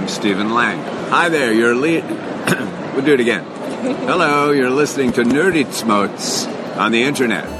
I'm Stephen Lang. Hi there, you're le- We'll do it again. Hello, you're listening to Nerdy Smotes on the internet.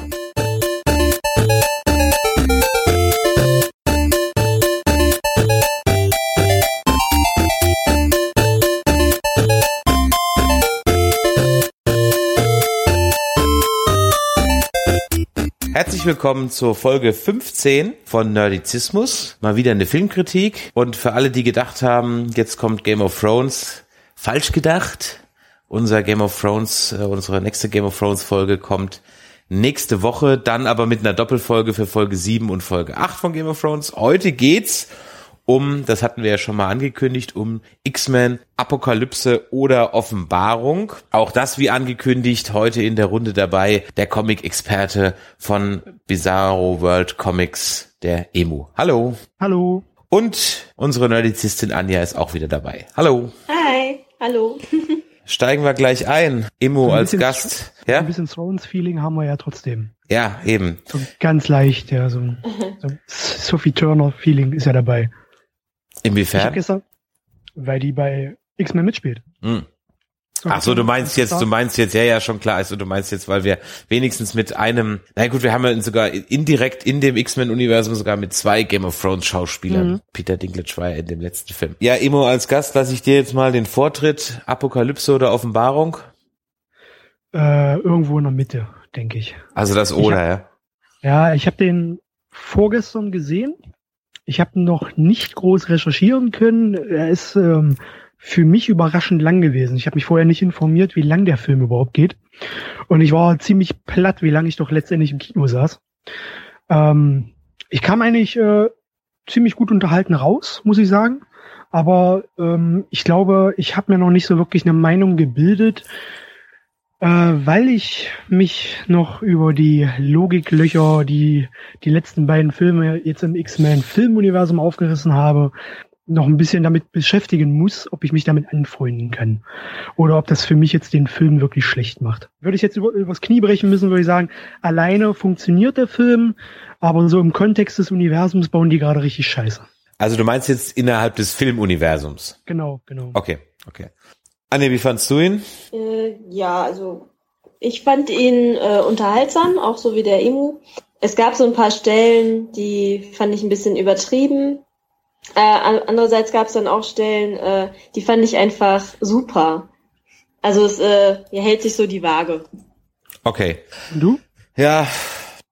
Herzlich willkommen zur Folge 15 von Nerdizismus. Mal wieder eine Filmkritik. Und für alle, die gedacht haben, jetzt kommt Game of Thrones, falsch gedacht. Unser Game of Thrones, äh, unsere nächste Game of Thrones Folge kommt nächste Woche, dann aber mit einer Doppelfolge für Folge 7 und Folge 8 von Game of Thrones. Heute geht's um, das hatten wir ja schon mal angekündigt, um X-Men, Apokalypse oder Offenbarung. Auch das wie angekündigt, heute in der Runde dabei der Comic-Experte von Bizarro World Comics, der Emu. Hallo. Hallo. Und unsere Nerdizistin Anja ist auch wieder dabei. Hallo. Hi, hallo. Steigen wir gleich ein. Emo ein als Gast. Ja? Ein bisschen Thrones-Feeling haben wir ja trotzdem. Ja, eben. So ganz leicht, ja, so, so Sophie Turner-Feeling ist ja dabei. Ich hab Inwiefern? gestern, weil die bei X-Men mitspielt. Hm. Ach so, du meinst jetzt, du meinst jetzt, ja, ja, schon klar. Also du meinst jetzt, weil wir wenigstens mit einem, na gut, wir haben ja sogar indirekt in dem X-Men-Universum sogar mit zwei Game of Thrones Schauspielern. Mhm. Peter Dinklage war ja in dem letzten Film. Ja, Emo als Gast lasse ich dir jetzt mal den Vortritt. Apokalypse oder Offenbarung? Äh, irgendwo in der Mitte, denke ich. Also das oder, ja? Ja, ich habe den vorgestern gesehen. Ich habe noch nicht groß recherchieren können. Er ist ähm, für mich überraschend lang gewesen. Ich habe mich vorher nicht informiert, wie lang der Film überhaupt geht. Und ich war ziemlich platt, wie lange ich doch letztendlich im Kino saß. Ähm, ich kam eigentlich äh, ziemlich gut unterhalten raus, muss ich sagen. Aber ähm, ich glaube, ich habe mir noch nicht so wirklich eine Meinung gebildet, äh, weil ich mich noch über die Logiklöcher, die die letzten beiden Filme jetzt im X-Men-Filmuniversum aufgerissen habe, noch ein bisschen damit beschäftigen muss, ob ich mich damit anfreunden kann. Oder ob das für mich jetzt den Film wirklich schlecht macht. Würde ich jetzt über, übers Knie brechen müssen, würde ich sagen, alleine funktioniert der Film, aber so im Kontext des Universums bauen die gerade richtig scheiße. Also du meinst jetzt innerhalb des Filmuniversums. Genau, genau. Okay, okay. Anne, wie fandst du ihn? Äh, ja, also ich fand ihn äh, unterhaltsam, auch so wie der Emu. Es gab so ein paar Stellen, die fand ich ein bisschen übertrieben. Äh, an- andererseits gab es dann auch Stellen, äh, die fand ich einfach super. Also es äh, hier hält sich so die Waage. Okay. Und du? Ja,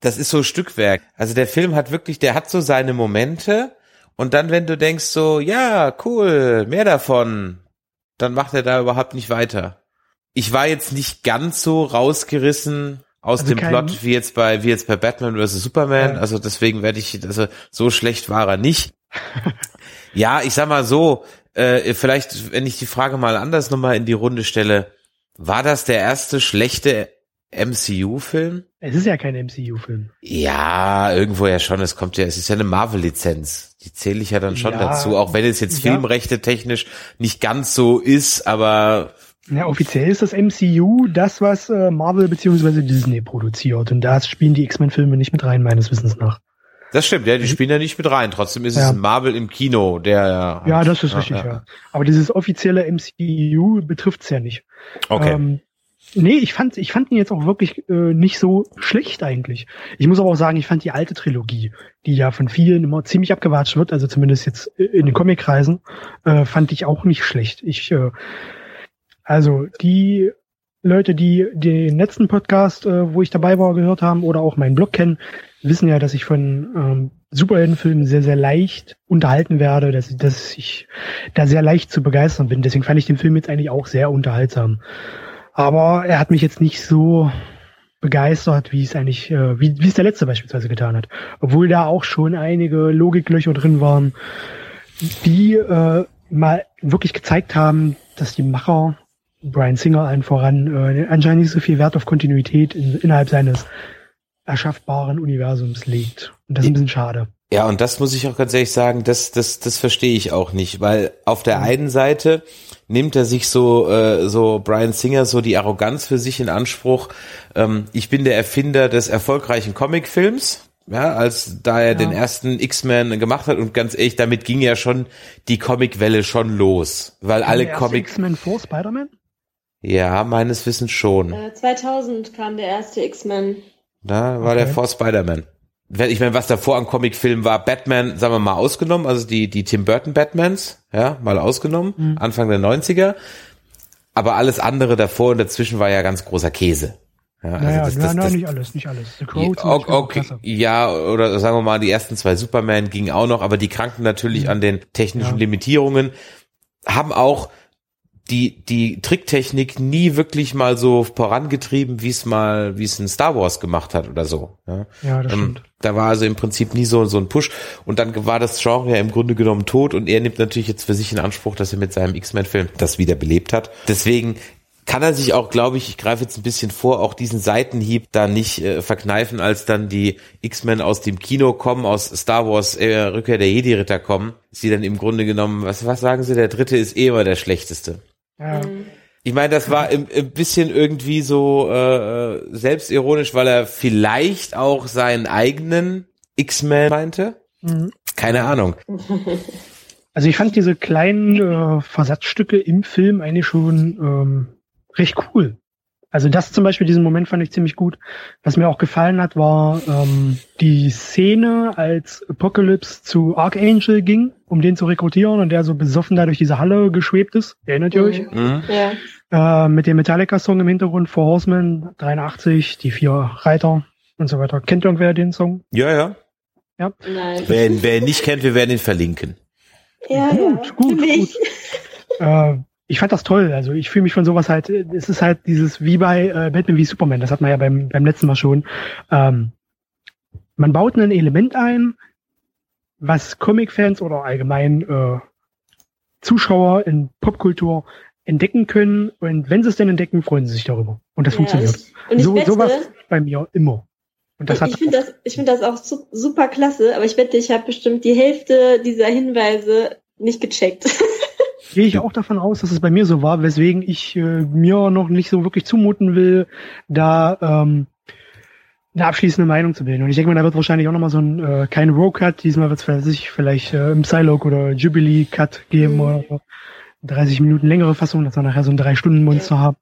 das ist so Stückwerk. Also der Film hat wirklich, der hat so seine Momente und dann, wenn du denkst so, ja, cool, mehr davon, dann macht er da überhaupt nicht weiter. Ich war jetzt nicht ganz so rausgerissen aus Also dem Plot wie jetzt bei wie jetzt bei Batman vs Superman. Ja. Also deswegen werde ich, also so schlecht war er nicht. ja, ich sag mal so, äh, vielleicht, wenn ich die Frage mal anders nochmal in die Runde stelle, war das der erste schlechte MCU-Film? Es ist ja kein MCU-Film. Ja, irgendwo ja schon. Es kommt ja, es ist ja eine Marvel-Lizenz. Die zähle ich ja dann schon Ja, dazu, auch wenn es jetzt ja. Filmrechte technisch nicht ganz so ist, aber Ja, offiziell ist das MCU das, was äh, Marvel bzw. Disney produziert. Und da spielen die X-Men-Filme nicht mit rein, meines Wissens nach. das stimmt, ja, die spielen ja nicht mit rein. Trotzdem ist es Ja. ein Marvel im Kino, der Ja, das ist richtig, ja. Aber dieses offizielle MCU betrifft's ja nicht. Okay. Ähm, nee, ich fand, ich fand ihn jetzt auch wirklich äh, nicht so schlecht eigentlich. Ich muss aber auch sagen, ich fand die alte Trilogie, die ja von vielen immer ziemlich abgewatscht wird, also zumindest jetzt in den Comic-Kreisen, äh, fand ich auch nicht schlecht. Ich, äh, also die Leute, die den letzten Podcast, äh, wo ich dabei war, gehört haben oder auch meinen Blog kennen, wissen ja, dass ich von ähm, Superheldenfilmen sehr, sehr leicht unterhalten werde, dass, dass ich da sehr leicht zu begeistern bin. Deswegen fand ich den Film jetzt eigentlich auch sehr unterhaltsam. Aber er hat mich jetzt nicht so begeistert, wie es eigentlich, äh, wie, wie es der letzte beispielsweise getan hat. Obwohl da auch schon einige Logiklöcher drin waren, die äh, mal wirklich gezeigt haben, dass die Macher, Brian Singer allen voran, äh, anscheinend nicht so viel Wert auf Kontinuität in, innerhalb seines erschaffbaren Universums legt. Und das ist ein bisschen schade. Ja, und das muss ich auch ganz ehrlich sagen, das, das, das verstehe ich auch nicht, weil auf der einen Seite nimmt er sich so, äh, so Brian Singer so die Arroganz für sich in Anspruch. Ähm, ich bin der Erfinder des erfolgreichen Comicfilms. ja, als da er Ja. den ersten X-Men gemacht hat und ganz ehrlich, damit ging ja schon die Comicwelle schon los, weil alle Der erste Comic, X-Men vor Spider-Man? ja, meines Wissens schon. Äh, 2000 kam der erste X-Men. Da war der Okay. vor Spider-Man. Wenn- Ich meine, was davor an Comicfilmen war, Batman, sagen wir mal, ausgenommen, also die, die Tim Burton Batmans, ja, mal ausgenommen, Mhm. Anfang der 90er. Aber alles andere davor und dazwischen war ja ganz großer Käse. Ja, also Naja, das, das, na, das, nicht alles, nicht alles. The Crow ja, okay, klasse. ja, oder sagen wir mal, die ersten zwei Superman gingen auch noch, aber die kranken natürlich an den technischen Ja. Limitierungen, haben auch die, die Tricktechnik nie wirklich mal so vorangetrieben, wie es mal, wie es in Star Wars gemacht hat oder so. Ja. Ja, das Ähm, stimmt. da war also im Prinzip nie so, so ein Push. Und dann war das Genre ja im Grunde genommen tot und er nimmt natürlich jetzt für sich in Anspruch, dass er mit seinem X-Men-Film das wieder belebt hat. Deswegen kann er sich auch, glaube ich, ich greife jetzt ein bisschen vor, auch diesen Seitenhieb da nicht äh, verkneifen, als dann die X-Men aus dem Kino kommen, aus Star Wars äh, Rückkehr der Jedi-Ritter kommen, sie dann im Grunde genommen, was, was sagen sie, der dritte ist eh immer der schlechteste. Ja. Mhm. Ich meine, das war ein, ein bisschen irgendwie so äh, äh, selbstironisch, weil er vielleicht auch seinen eigenen X-Men meinte. Mhm. Keine Ahnung. Also ich fand diese kleinen äh, Versatzstücke im Film eigentlich schon ähm, recht cool. Also das zum Beispiel, diesen Moment fand ich ziemlich gut. Was mir auch gefallen hat, war ähm, die Szene, als Apocalypse zu Archangel ging, um den zu rekrutieren und der so besoffen da durch diese Halle geschwebt ist. Erinnert ihr euch? Mhm. Ja. Äh, mit dem Metallica-Song im Hintergrund, Four Horsemen, 83, die vier Reiter und so weiter. Kennt irgendwer den Song? Ja, ja. Nein. Wer ihn, wer ihn nicht kennt, wir werden ihn verlinken. Ja, Gut, ja. gut, Nicht. Äh, ich fand das toll. Also ich fühle mich von sowas halt, es ist halt dieses wie bei äh, Batman wie Superman, das hat man ja beim, beim letzten Mal schon. Ähm, man baut ein Element ein, was Comic-Fans oder allgemein äh, Zuschauer in Popkultur entdecken können und wenn sie es denn entdecken, freuen sie sich darüber. Und das Ja, funktioniert. ich- Und so, wette, sowas bei mir immer. Und das hat ich finde das, ich finde das auch su super klasse, aber ich wette, ich habe bestimmt die Hälfte dieser Hinweise nicht gecheckt. gehe ich auch davon aus, dass es bei mir so war, weswegen ich äh, mir noch nicht so wirklich zumuten will, da ähm, eine abschließende Meinung zu bilden. Und ich denke mal, da wird wahrscheinlich auch nochmal so ein, äh, kein Row-Cut, diesmal wird es sich vielleicht äh, im Psylocke oder Jubilee-Cut geben Mhm. oder so. 30 Minuten längere Fassung, dass wir nachher so ein Drei-Stunden-Monster haben.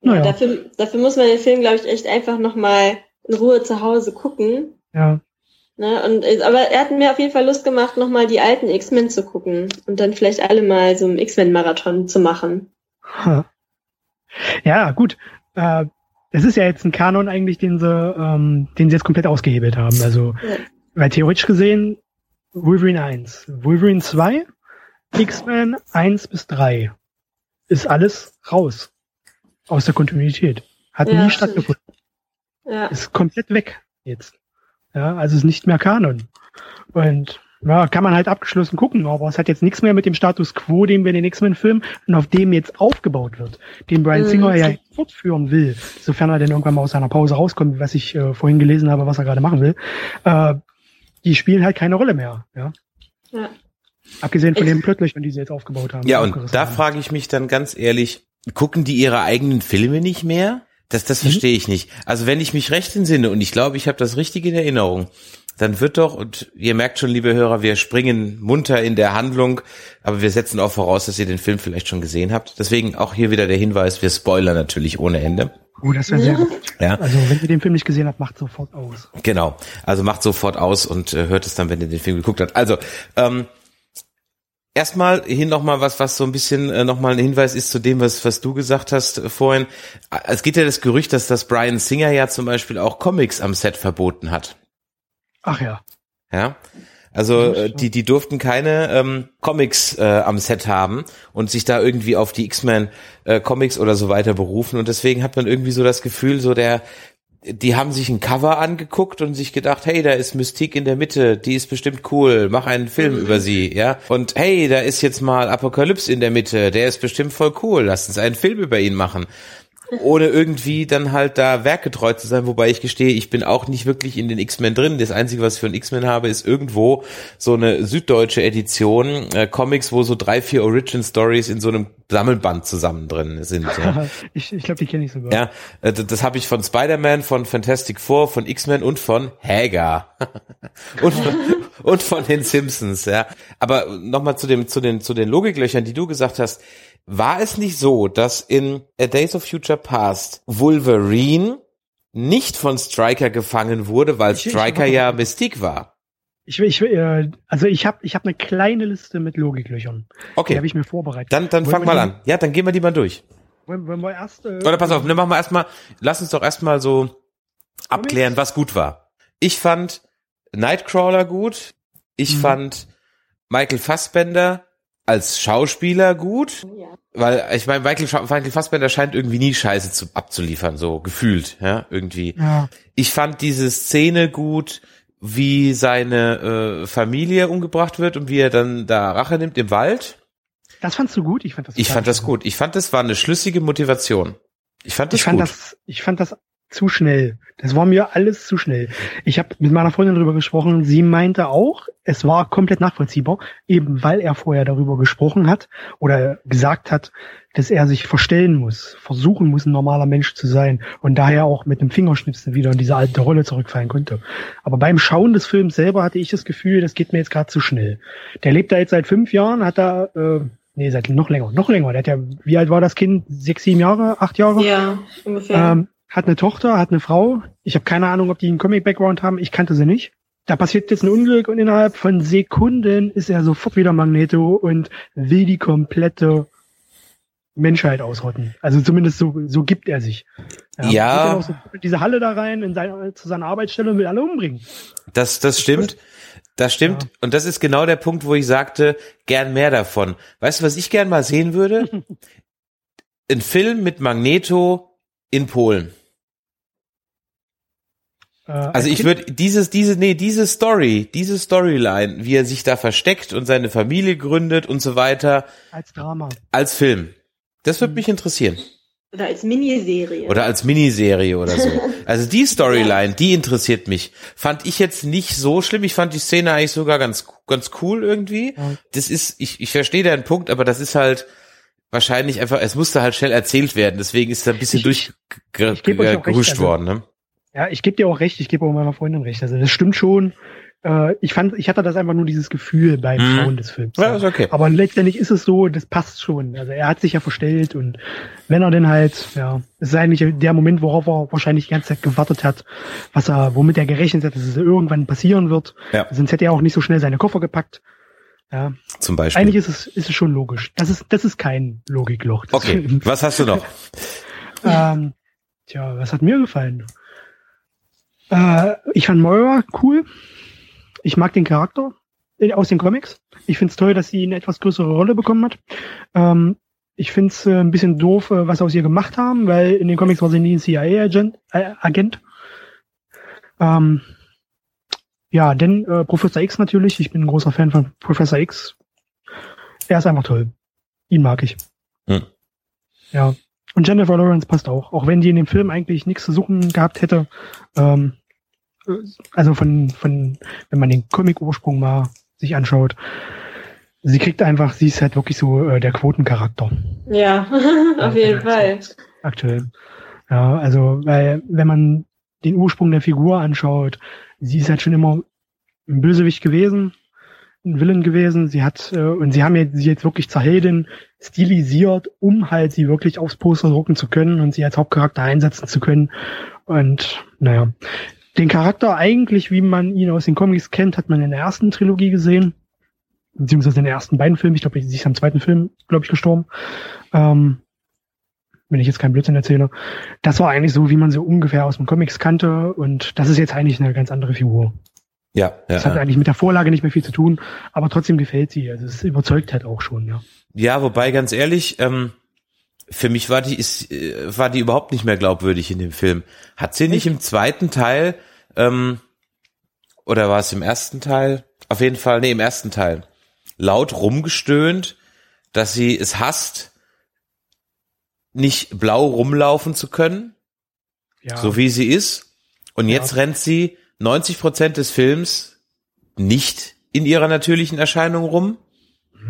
Ja, Naja, dafür, dafür muss man den Film, glaube ich, echt einfach nochmal in Ruhe zu Hause gucken. ja. Ne? Und, äh, aber er hat mir auf jeden Fall Lust gemacht, nochmal die alten X-Men zu gucken und dann vielleicht alle mal so einen X-Men-Marathon zu machen. Ja, gut. Äh, es ist ja jetzt ein Kanon eigentlich, den sie, ähm, den sie jetzt komplett ausgehebelt haben. Also, Ja. weil theoretisch gesehen, Wolverine 1, Wolverine 2, X-Men 1 bis 3 ist alles raus aus der Kontinuität. Hat Ja, nie stattgefunden. Ja. Ist komplett weg jetzt. Ja, also ist nicht mehr Kanon. Und ja, kann man halt abgeschlossen gucken, aber es hat jetzt nichts mehr mit dem Status quo, den wir in den X-Men-Filmen und auf dem jetzt aufgebaut wird, den Brian Mhm. Singer ja fortführen will, sofern er denn irgendwann mal aus seiner Pause rauskommt, was ich äh, vorhin gelesen habe, was er gerade machen will. Äh, die spielen halt keine Rolle mehr. Ja? Ja. Abgesehen von Ich- den Plöttlöchern, die sie jetzt aufgebaut haben. Ja, und da frage ich mich dann ganz ehrlich, gucken die ihre eigenen Filme nicht mehr? Das, das Mhm. verstehe ich nicht. Also wenn ich mich recht entsinne und ich glaube, ich habe das richtig in Erinnerung, dann wird doch, und ihr merkt schon, liebe Hörer, wir springen munter in der Handlung, aber wir setzen auch voraus, dass ihr den Film vielleicht schon gesehen habt. Deswegen auch hier wieder der Hinweis, wir spoilern natürlich ohne Ende. Oh, das wäre sehr gut. Ja, Also, wenn ihr den Film nicht gesehen habt, macht sofort aus. genau. Also macht sofort aus und äh, hört es dann, wenn ihr den Film geguckt habt. Also, ähm, Erstmal hin nochmal was, was so ein bisschen äh, nochmal ein Hinweis ist zu dem, was, was du gesagt hast äh, vorhin. Es geht ja das Gerücht, dass das Brian Singer ja zum Beispiel auch Comics am Set verboten hat. Ach ja. Ja. Also äh, die, die durften keine ähm, Comics äh, am Set haben und sich da irgendwie auf die X-Men äh, Comics oder so weiter berufen. Und deswegen hat man irgendwie so das Gefühl, so der, die haben sich ein Cover angeguckt und sich gedacht, hey, da ist Mystique in der Mitte, die ist bestimmt cool, mach einen Film über sie, ja. Und hey, da ist jetzt mal Apokalypse in der Mitte, der ist bestimmt voll cool, lass uns einen Film über ihn machen. Ohne irgendwie dann halt da werkgetreu zu sein, wobei ich gestehe, ich bin auch nicht wirklich in den X-Men drin. Das Einzige, was ich für einen X-Men habe, ist irgendwo so eine süddeutsche Edition, äh, Comics, wo so drei, vier Origin-Stories in so einem Sammelband zusammen drin sind. Ja. ich ich glaube, die kenne ich sogar. Ja, äh, das, das habe ich von Spider-Man, von Fantastic Four, von X-Men und von Hager. und, von, und von den Simpsons, ja. Aber nochmal zu dem, zu den, zu den Logiklöchern, die du gesagt hast. War es nicht so, dass in A Days of Future Past Wolverine nicht von Striker gefangen wurde, weil Striker ja Mystique war? Ich, ich, äh, also ich habe ich hab eine kleine Liste mit Logiklöchern. Die Okay, habe ich mir vorbereitet. dann, dann Wollen fang mal die- an. Ja, dann gehen wir die mal durch. Wollen, wollen wir erst. Äh, Oder pass auf, ne, machen wir erstmal, lass uns doch erstmal so abklären, was gut war. Ich fand Nightcrawler gut. Ich Mhm. fand Michael Fassbender als Schauspieler gut, Ja. weil ich meine, Michael, Michael Fassbender scheint irgendwie nie Scheiße zu, abzuliefern, so gefühlt, ja, irgendwie. Ja, Ich fand diese Szene gut, wie seine äh, Familie umgebracht wird und wie er dann da Rache nimmt im Wald. das fandst du gut. Ich fand das. Ich fand das gut. Ich fand, das war eine schlüssige Motivation. Ich fand das Ich fand gut. das, ich fand das zu schnell. Das war mir alles zu schnell. Ich habe mit meiner Freundin darüber gesprochen. Sie meinte auch, es war komplett nachvollziehbar, eben weil er vorher darüber gesprochen hat oder gesagt hat, dass er sich verstellen muss, versuchen muss, ein normaler Mensch zu sein und daher auch mit einem Fingerschnipsen wieder in diese alte Rolle zurückfallen konnte. Aber beim Schauen des Films selber hatte ich das Gefühl, das geht mir jetzt gerade zu schnell. Der lebt da jetzt seit fünf Jahren, hat da, äh, nee, seit noch länger, noch länger. Der hat ja, wie alt war das Kind? Sechs, sieben Jahre, acht Jahre? Ja, ungefähr. Ähm, hat eine Tochter, hat eine Frau. Ich habe keine Ahnung, ob die einen Comic-Background haben. Ich kannte sie nicht. Da passiert jetzt ein Unglück und innerhalb von Sekunden ist er sofort wieder Magneto und will die komplette Menschheit ausrotten. Also zumindest so, so gibt er sich. Ja. Auch so diese Halle da rein, in seine, zu seiner Arbeitsstelle und will alle umbringen. Das, das stimmt. Das stimmt. Ja. Und das ist genau der Punkt, wo ich sagte, gern mehr davon. Weißt du, was ich gern mal sehen würde? Ein Film mit Magneto in Polen. Äh, Also als ich würde dieses, diese, nee, diese Story, diese Storyline, wie er sich da versteckt und seine Familie gründet und so weiter, als Drama. als Film. Das Mhm. würde mich interessieren. Oder als Miniserie. Oder als Miniserie oder so. Also die Storyline, die interessiert mich. Fand ich jetzt nicht so schlimm. Ich fand die Szene eigentlich sogar ganz, ganz cool irgendwie. Das ist, ich, ich verstehe deinen Punkt, aber das ist halt wahrscheinlich einfach, es musste halt schnell erzählt werden. Deswegen ist da ein bisschen recht, also- worden. Ne? Ja, ich gebe dir auch recht, ich gebe auch meiner Freundin recht. Also das stimmt schon. Äh, ich fand, ich hatte das einfach nur dieses Gefühl beim Mhm. Schauen des Films. Ja, ist okay. Aber letztendlich ist es so, das passt schon. Also er hat sich ja verstellt und wenn er denn halt, ja, es ist eigentlich der Moment, worauf er wahrscheinlich die ganze Zeit gewartet hat, was er, womit er gerechnet hat, dass es irgendwann passieren wird. Ja. Sonst hätte er auch nicht so schnell seine Koffer gepackt. Ja, Zum Beispiel. eigentlich ist es, ist es schon logisch. Das ist, das ist kein Logikloch. Das okay, was hast du noch? ähm, tja, was hat mir gefallen? Äh, ich fand Moira cool. Ich mag den Charakter aus den Comics. Ich find's toll, dass sie eine etwas größere Rolle bekommen hat. Ähm, ich find's äh, ein bisschen doof, äh, was sie aus ihr gemacht haben, weil in den Comics war sie nie ein CIA-Agent. Äh, Agent. Ähm, ja, denn äh, Professor X natürlich. Ich bin ein großer Fan von Professor X. Er ist einfach toll. Ihn mag ich. Hm. Ja. Und Jennifer Lawrence passt auch, auch wenn die in dem Film eigentlich nichts zu suchen gehabt hätte. Ähm, äh, also von, von, wenn man den Comic-Ursprung mal sich anschaut, sie kriegt einfach, sie ist halt wirklich so äh, der Quotencharakter Ja, auf jeden Fall. aktuell. Ja, also, weil, wenn man den Ursprung der Figur anschaut, sie ist halt schon immer ein Bösewicht gewesen, ein Villain gewesen. Sie hat, äh, und sie haben jetzt, sie jetzt wirklich zur Heldin stilisiert, um halt sie wirklich aufs Poster drucken zu können und sie als Hauptcharakter einsetzen zu können. Und, naja. Den Charakter eigentlich, wie man ihn aus den Comics kennt, hat man in der ersten Trilogie gesehen. Beziehungsweise in den ersten beiden Filmen. Ich glaube, sie ist am zweiten Film, glaube ich, gestorben. Ähm, wenn ich jetzt keinen Blödsinn erzähle. Das war eigentlich so, wie man sie ungefähr aus den Comics kannte. Und das ist jetzt eigentlich eine ganz andere Figur. Ja, ja. Das hat ja. eigentlich mit der Vorlage nicht mehr viel zu tun, aber trotzdem gefällt sie. Also es überzeugt halt auch schon, ja. Ja, wobei ganz ehrlich, ähm, für mich war die ist äh, war die überhaupt nicht mehr glaubwürdig in dem Film. Hat sie nicht im zweiten Teil ähm, oder war es im ersten Teil? Auf jeden Fall, nee, im ersten Teil laut rumgestöhnt, dass sie es hasst, nicht blau rumlaufen zu können, Ja. so wie sie ist. Und jetzt rennt sie 90 Prozent des Films nicht in ihrer natürlichen Erscheinung rum.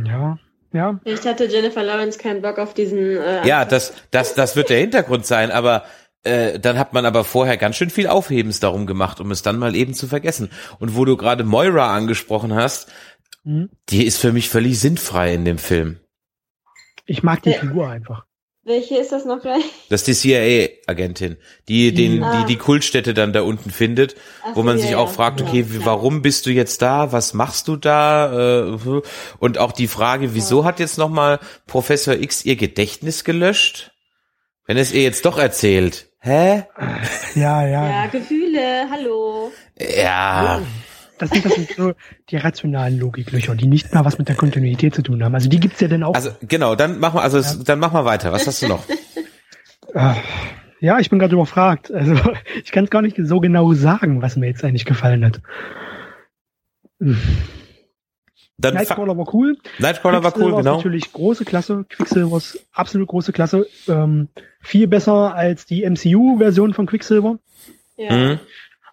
ja. Ja. Ich hatte Jennifer Lawrence keinen Bock auf diesen. Äh, Ja, das, das, das wird der Hintergrund sein, aber äh, dann hat man aber vorher ganz schön viel Aufhebens darum gemacht, um es dann mal eben zu vergessen. Und wo du gerade Moira angesprochen hast, Mhm. die ist für mich völlig sinnfrei in dem Film. Ich mag die Ja. Figur einfach. Welche ist das noch gleich? Das ist die CIA-Agentin, die den, Ah. die die Kultstätte dann da unten findet, Ach wo man ja, sich ja. auch fragt, okay, Ja, warum bist du jetzt da? Was machst du da? Äh, Und auch die Frage, wieso hat jetzt nochmal Professor X ihr Gedächtnis gelöscht? Wenn es ihr jetzt doch erzählt. Hä? Ja, ja. Ja, Gefühle, hallo. Ja. Das sind, das sind so die rationalen Logiklöcher, die nicht mal was mit der Kontinuität zu tun haben. Also die gibt's ja dann auch. Also genau, dann mach mal, also es- dann mach mal weiter. Was hast du noch? Ah, ja, ich bin gerade überfragt. Also ich kann es gar nicht so genau sagen, was mir jetzt eigentlich gefallen hat. Dann Nightcrawler war cool. Nightcrawler war cool, genau. natürlich große Klasse. Quicksilver ist absolut große Klasse. Ähm, viel besser als die MCU-Version von Quicksilver. Ja. Mhm.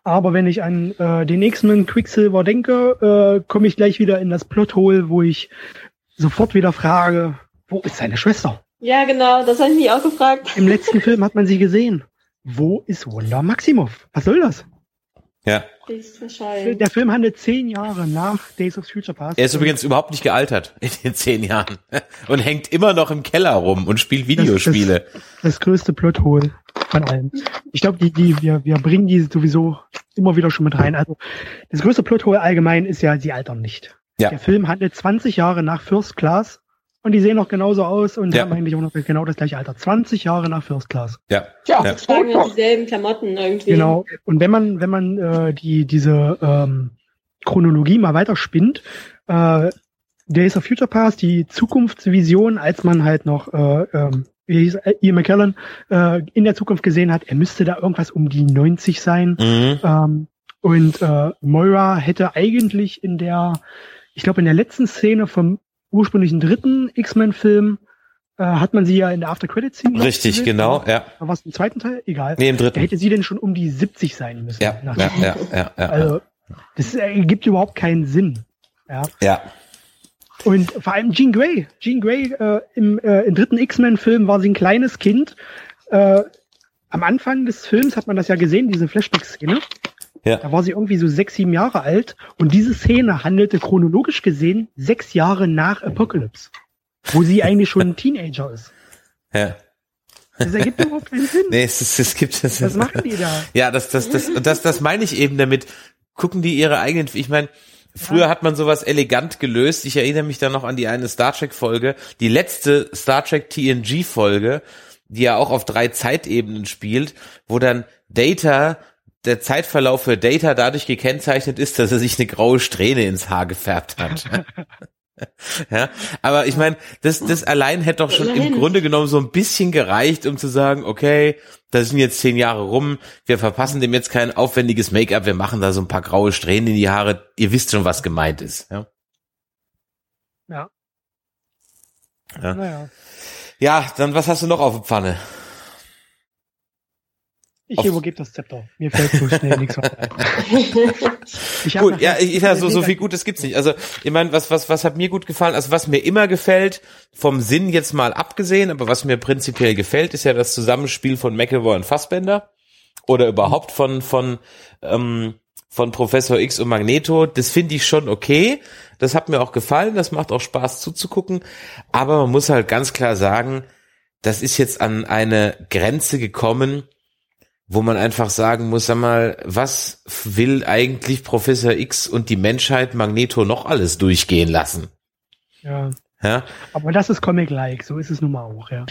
Aber wenn ich an äh, den X-Men Quicksilver denke, äh, komme ich gleich wieder in das Plothole, wo ich sofort wieder frage, wo ist seine Schwester? ja, genau, das habe ich mich auch gefragt. Im letzten Film hat man sie gesehen. Wo ist Wanda Maximoff? Was soll das? Ja. Der Film handelt zehn Jahre nach Days of Future Past. Er ist übrigens überhaupt nicht gealtert in den zehn Jahren und hängt immer noch im Keller rum und spielt Videospiele. das größte Plothole von allem. Ich glaube, die, die, wir, wir bringen die sowieso immer wieder schon mit rein. Also das größte Plothole allgemein ist ja, sie altern nicht. Ja. Der Film handelt 20 Jahre nach First Class und die sehen noch genauso aus und Ja. haben eigentlich auch noch genau das gleiche Alter. 20 Jahre nach First Class. Ja. Ja, Ja. die tragen ja dieselben Klamotten irgendwie. Genau. Und wenn man, wenn man äh, die diese ähm, Chronologie mal weiterspinnt, äh, Days of Future Past, die Zukunftsvision, als man halt noch äh, ähm, wie hieß? Ian McKellen äh, in der Zukunft gesehen hat, er müsste da irgendwas um die 90 sein. Mhm. Ähm, und äh, Moira hätte eigentlich in der, ich glaube in der letzten Szene vom ursprünglichen dritten X-Men-Film, äh, hat man sie ja in der After-Credit-Scene. noch Richtig, gesehen. genau, ja. War es im zweiten Teil? Egal. Nee, im Da dritten. hätte sie denn schon um die 70 sein müssen. Ja, Nach- ja, ja, ja, ja. Also, das ergibt überhaupt keinen Sinn. Ja. Ja. Und vor allem Jean Grey. Jean Grey äh, im, äh, im dritten X-Men-Film war sie ein kleines Kind. Äh, am Anfang des Films hat man das ja gesehen, diese Flashback-Szene. Ja. Da war sie irgendwie so sechs, sieben Jahre alt. Und diese Szene handelte chronologisch gesehen sechs Jahre nach Apocalypse. Wo sie eigentlich schon ein Teenager ist. Ja. Das ergibt überhaupt keinen Sinn. Nee, es, es, es gibt es. Was machen die da? Ja, das, das, das, das, das meine ich eben damit. Gucken die ihre eigenen, ich meine, früher hat man sowas elegant gelöst. Ich erinnere mich da noch an die eine Star Trek Folge, die letzte Star Trek TNG Folge, die ja auch auf drei Zeitebenen spielt, wo dann Data, der Zeitverlauf für Data dadurch gekennzeichnet ist, dass er sich eine graue Strähne ins Haar gefärbt hat. Ja, aber ich meine, das, das allein hätte doch schon im. Grunde genommen so ein bisschen gereicht, um zu sagen, okay, da sind jetzt zehn Jahre rum, wir verpassen dem jetzt kein aufwendiges Make-up, wir machen da so ein paar graue Strähnen in die Haare, ihr wisst schon, was gemeint ist. Ja, Ja. Ja. Naja. ja dann was hast du noch auf der Pfanne? Ich Auf- übergebe das Zepter. Mir fällt so schnell nichts weiter ein. Ich hab Gut, ja, ich, ja so, so viel Gutes gibt's nicht. Also, ich meine, was, was, was hat mir gut gefallen? Also, was mir immer gefällt, vom Sinn jetzt mal abgesehen, aber was mir prinzipiell gefällt, ist ja das Zusammenspiel von McAvoy und Fassbender oder überhaupt von, von, ähm, von Professor X und Magneto. Das finde ich schon okay. Das hat mir auch gefallen. Das macht auch Spaß zuzugucken. Aber man muss halt ganz klar sagen, das ist jetzt an eine Grenze gekommen, wo man einfach sagen muss, sag mal, was will eigentlich Professor X und die Menschheit Magneto noch alles durchgehen lassen? Ja. Ja, Aber das ist Comic-like, so ist es nun mal auch, ja.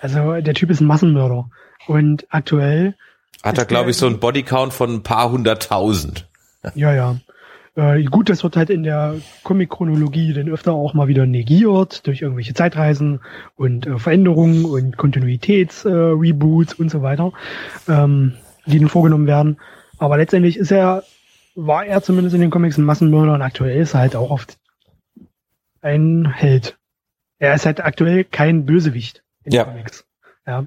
Also der Typ ist ein Massenmörder. Und aktuell, hat er, glaube ich, so ein Bodycount von ein paar hunderttausend. ja, ja. Äh, gut, das wird halt in der Comic-Chronologie dann öfter auch mal wieder negiert durch irgendwelche Zeitreisen und äh, Veränderungen und Kontinuitäts-Reboots und so weiter, ähm, die dann vorgenommen werden. Aber letztendlich ist er, war er zumindest in den Comics ein Massenmörder und aktuell ist er halt auch oft ein Held. Er ist halt aktuell kein Bösewicht in Ja. den Comics. Ja.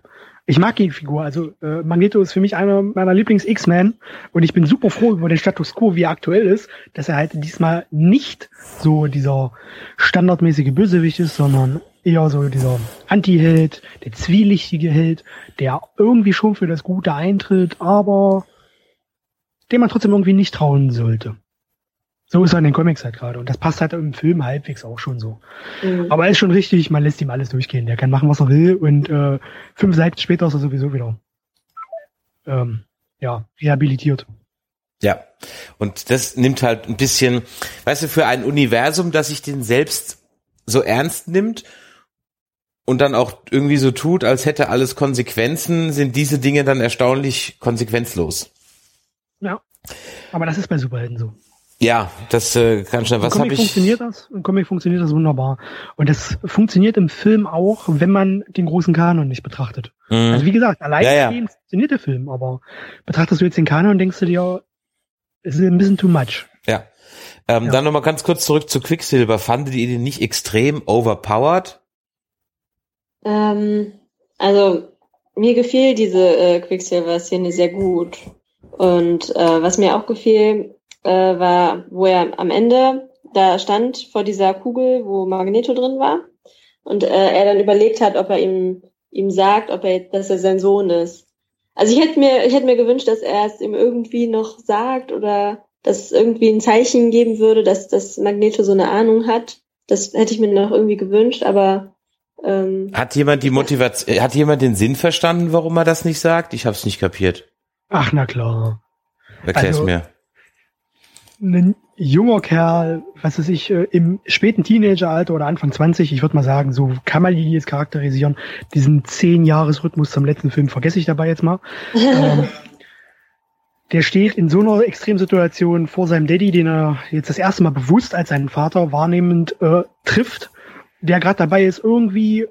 Ich mag die Figur. Also äh, Magneto ist für mich einer meiner Lieblings-X-Men und ich bin super froh über den Status quo, wie er aktuell ist, dass er halt diesmal nicht so dieser standardmäßige Bösewicht ist, sondern eher so dieser Anti-Held, der zwielichtige Held, der irgendwie schon für das Gute eintritt, aber dem man trotzdem irgendwie nicht trauen sollte. So ist er in den Comics halt gerade. Und das passt halt im Film halbwegs auch schon so. Mhm. Aber er ist schon richtig, man lässt ihm alles durchgehen. Der kann machen, was er will. Und äh, fünf Seiten später ist er sowieso wieder ähm, ja, rehabilitiert. Ja. Und das nimmt halt ein bisschen, weißt du, für ein Universum, das sich den selbst so ernst nimmt und dann auch irgendwie so tut, als hätte alles Konsequenzen, sind diese Dinge dann erstaunlich konsequenzlos. Ja. Aber das ist bei Superhelden so. Ja, das äh, kann schon. Was habe ich? Funktioniert das? Im Comic funktioniert das wunderbar. Und das funktioniert im Film auch, wenn man den großen Kanon nicht betrachtet. Mhm. Also wie gesagt, allein ja, ja. funktioniert der Film, aber betrachtest du jetzt den Kanon und denkst du dir, es ist ein bisschen too much. Ja. Ähm, ja. Dann nochmal ganz kurz zurück zu Quicksilver. Fandet ihr den nicht extrem overpowered? Ähm, also mir gefiel diese äh, Quicksilver-Szene sehr gut. Und äh, was mir auch gefiel, äh, war, wo er am Ende da stand vor dieser Kugel, wo Magneto drin war. Und äh, er dann überlegt hat, ob er ihm, ihm sagt, ob er, dass er sein Sohn ist. Also ich hätte mir, ich hätte mir gewünscht, dass er es ihm irgendwie noch sagt oder dass es irgendwie ein Zeichen geben würde, dass das Magneto so eine Ahnung hat. Das hätte ich mir noch irgendwie gewünscht, aber ähm, hat jemand die Motivation, hat jemand den Sinn verstanden, warum er das nicht sagt? Ich habe es nicht kapiert. Ach na klar. Erklär's also, mir ein junger Kerl, was weiß ich, äh, im späten Teenageralter oder Anfang 20, ich würde mal sagen, so kann man ihn jetzt charakterisieren. Diesen zehn Jahres Rhythmus zum letzten Film vergesse ich dabei jetzt mal. ähm, der steht in so einer Extremsituation vor seinem Daddy, den er jetzt das erste Mal bewusst als seinen Vater wahrnehmend äh, trifft, der gerade dabei ist, irgendwie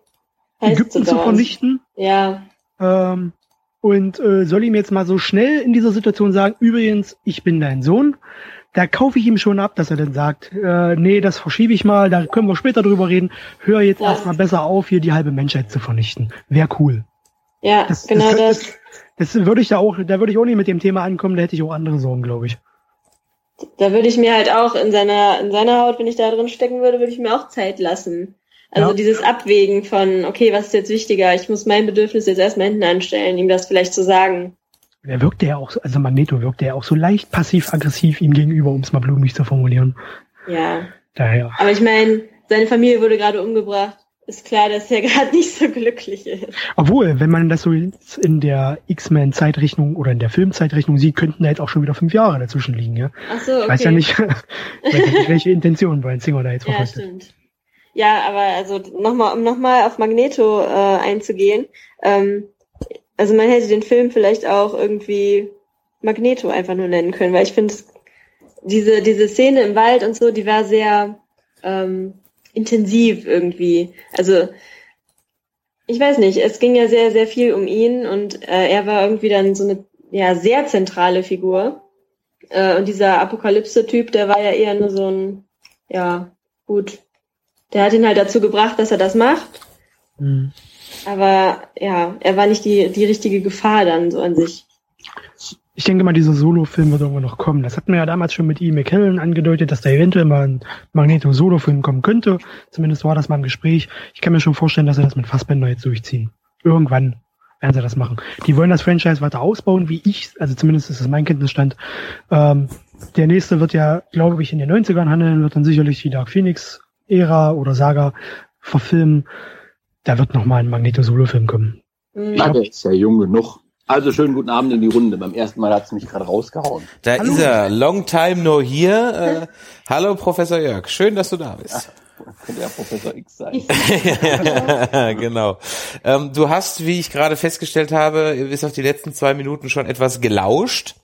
heißt Ägypten zu vernichten. Ja. Ähm, und äh, soll ihm jetzt mal so schnell in dieser Situation sagen, übrigens, ich bin dein Sohn da kaufe ich ihm schon ab, dass er dann sagt, äh, nee, das verschiebe ich mal, da können wir später drüber reden. Hör jetzt ja. erstmal besser auf, hier die halbe Menschheit zu vernichten. Wäre cool. Ja, das, genau das. Das, das, würde ich da auch, da würde ich auch nicht mit dem Thema ankommen, da hätte ich auch andere Sorgen, glaube ich. Da würde ich mir halt auch in seiner, in seiner Haut, wenn ich da drin stecken würde, würde ich mir auch Zeit lassen. Also ja. dieses Abwägen von, okay, was ist jetzt wichtiger? Ich muss mein Bedürfnis jetzt erstmal hinten anstellen, ihm das vielleicht zu sagen. Er wirkte ja auch, so, also Magneto wirkte ja auch so leicht passiv-aggressiv ihm gegenüber, um es mal blumig zu formulieren. Ja. Daher. Aber ich meine, seine Familie wurde gerade umgebracht. Ist klar, dass er gerade nicht so glücklich ist. Obwohl, wenn man das so in der X-Men-Zeitrechnung oder in der Filmzeitrechnung sieht, könnten da jetzt auch schon wieder fünf Jahre dazwischen liegen, ja. Ach so, okay. Ich weiß ja nicht, weiß ja nicht welche Intention Brian Singer da jetzt ja, verfolgt stimmt. Ja, aber also nochmal, um nochmal auf Magneto äh, einzugehen, ähm, also man hätte den Film vielleicht auch irgendwie Magneto einfach nur nennen können, weil ich finde, diese, diese Szene im Wald und so, die war sehr ähm, intensiv irgendwie. Also ich weiß nicht, es ging ja sehr, sehr viel um ihn und äh, er war irgendwie dann so eine ja, sehr zentrale Figur. Äh, und dieser Apokalypse-Typ, der war ja eher nur so ein, ja, gut. Der hat ihn halt dazu gebracht, dass er das macht. Mhm. Aber ja, er war nicht die, die richtige Gefahr dann so an sich. Ich denke mal, dieser Solo-Film wird irgendwann noch kommen. Das hatten wir ja damals schon mit Ian McKellen angedeutet, dass da eventuell mal ein Magneto-Solo-Film kommen könnte. Zumindest war das mal im Gespräch. Ich kann mir schon vorstellen, dass sie das mit Fassbender jetzt durchziehen. Irgendwann werden sie das machen. Die wollen das Franchise weiter ausbauen, wie ich, also zumindest ist das mein Kenntnisstand. Ähm, der nächste wird ja, glaube ich, in den 90ern handeln, wird dann sicherlich die Dark Phoenix-Ära oder Saga verfilmen da wird noch mal ein Magneto-Solo-Film kommen. Mhm. Ja, der ist ja jung genug. Also schönen guten Abend in die Runde. Beim ersten Mal hat es mich gerade rausgehauen. Da hallo. ist er. Long time no here. Äh, hallo Professor Jörg. Schön, dass du da bist. könnte ja Professor X sein. genau. Ähm, du hast, wie ich gerade festgestellt habe, bis auf die letzten zwei Minuten schon etwas gelauscht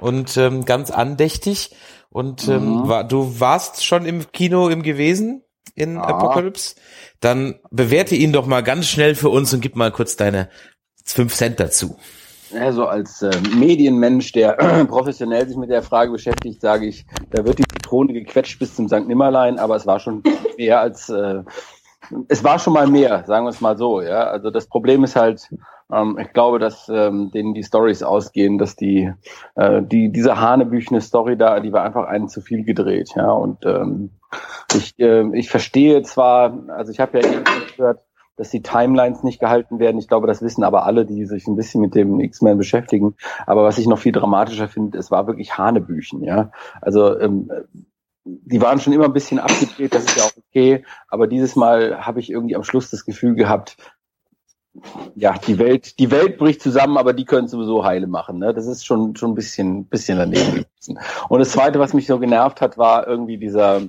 und ähm, ganz andächtig. Und ähm, mhm. war, du warst schon im Kino im gewesen in ja. Apocalypse. Dann bewerte ihn doch mal ganz schnell für uns und gib mal kurz deine fünf Cent dazu. Also als äh, Medienmensch, der äh, professionell sich mit der Frage beschäftigt, sage ich, da wird die Zitrone gequetscht bis zum St. Nimmerlein, aber es war schon mehr als äh, es war schon mal mehr, sagen wir es mal so, ja. Also das Problem ist halt, ähm, ich glaube, dass ähm, denen die Stories ausgehen, dass die, äh, die diese hanebüchene Story da, die war einfach einen zu viel gedreht, ja. Und ähm, ich, äh, ich verstehe zwar, also ich habe ja eben gehört, dass die Timelines nicht gehalten werden. Ich glaube, das wissen aber alle, die sich ein bisschen mit dem X-Men beschäftigen. Aber was ich noch viel dramatischer finde, es war wirklich Hanebüchen, ja. Also ähm, die waren schon immer ein bisschen abgedreht, das ist ja auch okay. Aber dieses Mal habe ich irgendwie am Schluss das Gefühl gehabt, ja, die Welt, die Welt bricht zusammen, aber die können sowieso heile machen. Ne? Das ist schon schon ein bisschen, bisschen daneben gewesen. Und das Zweite, was mich so genervt hat, war irgendwie dieser,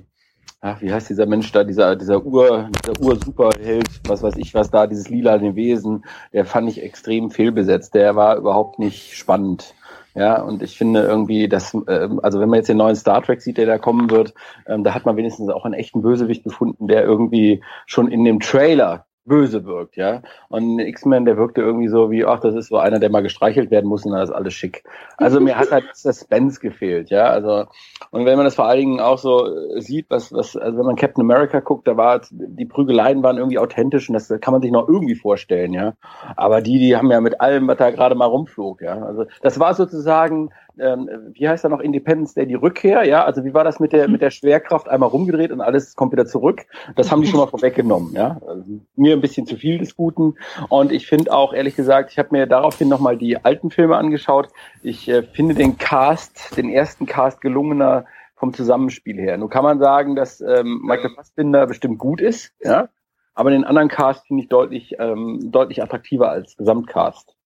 ach, wie heißt dieser Mensch da, dieser dieser Ur, dieser Ur-Superheld, was weiß ich, was da, dieses lila Wesen, der fand ich extrem fehlbesetzt. Der war überhaupt nicht spannend. Ja, und ich finde irgendwie, dass, ähm, also wenn man jetzt den neuen Star Trek sieht, der da kommen wird, ähm, da hat man wenigstens auch einen echten Bösewicht gefunden, der irgendwie schon in dem Trailer böse wirkt, ja. Und X-Men, der wirkte irgendwie so wie, ach, das ist so einer, der mal gestreichelt werden muss und dann ist alles schick. Also mir hat halt Suspense gefehlt, ja. Also, und wenn man das vor allen Dingen auch so äh, sieht, was, was, also wenn man Captain America guckt, da war, die Prügeleien waren irgendwie authentisch und das kann man sich noch irgendwie vorstellen, ja. Aber die, die haben ja mit allem, was da gerade mal rumflog, ja. Also, das war sozusagen ähm, wie heißt er noch, Independence Day, die Rückkehr, ja, also wie war das mit der, mit der Schwerkraft einmal rumgedreht und alles kommt wieder zurück? Das haben die schon mal vorweggenommen, ja. Also, mir ein bisschen zu viel des Guten und ich finde auch, ehrlich gesagt, ich habe mir daraufhin nochmal die alten Filme angeschaut. Ich äh, finde den Cast, den ersten Cast gelungener vom Zusammenspiel her. Nun kann man sagen, dass ähm, Michael Fassbinder bestimmt gut ist, ja, aber den anderen Cast finde ich deutlich, ähm, deutlich attraktiver als Gesamtcast.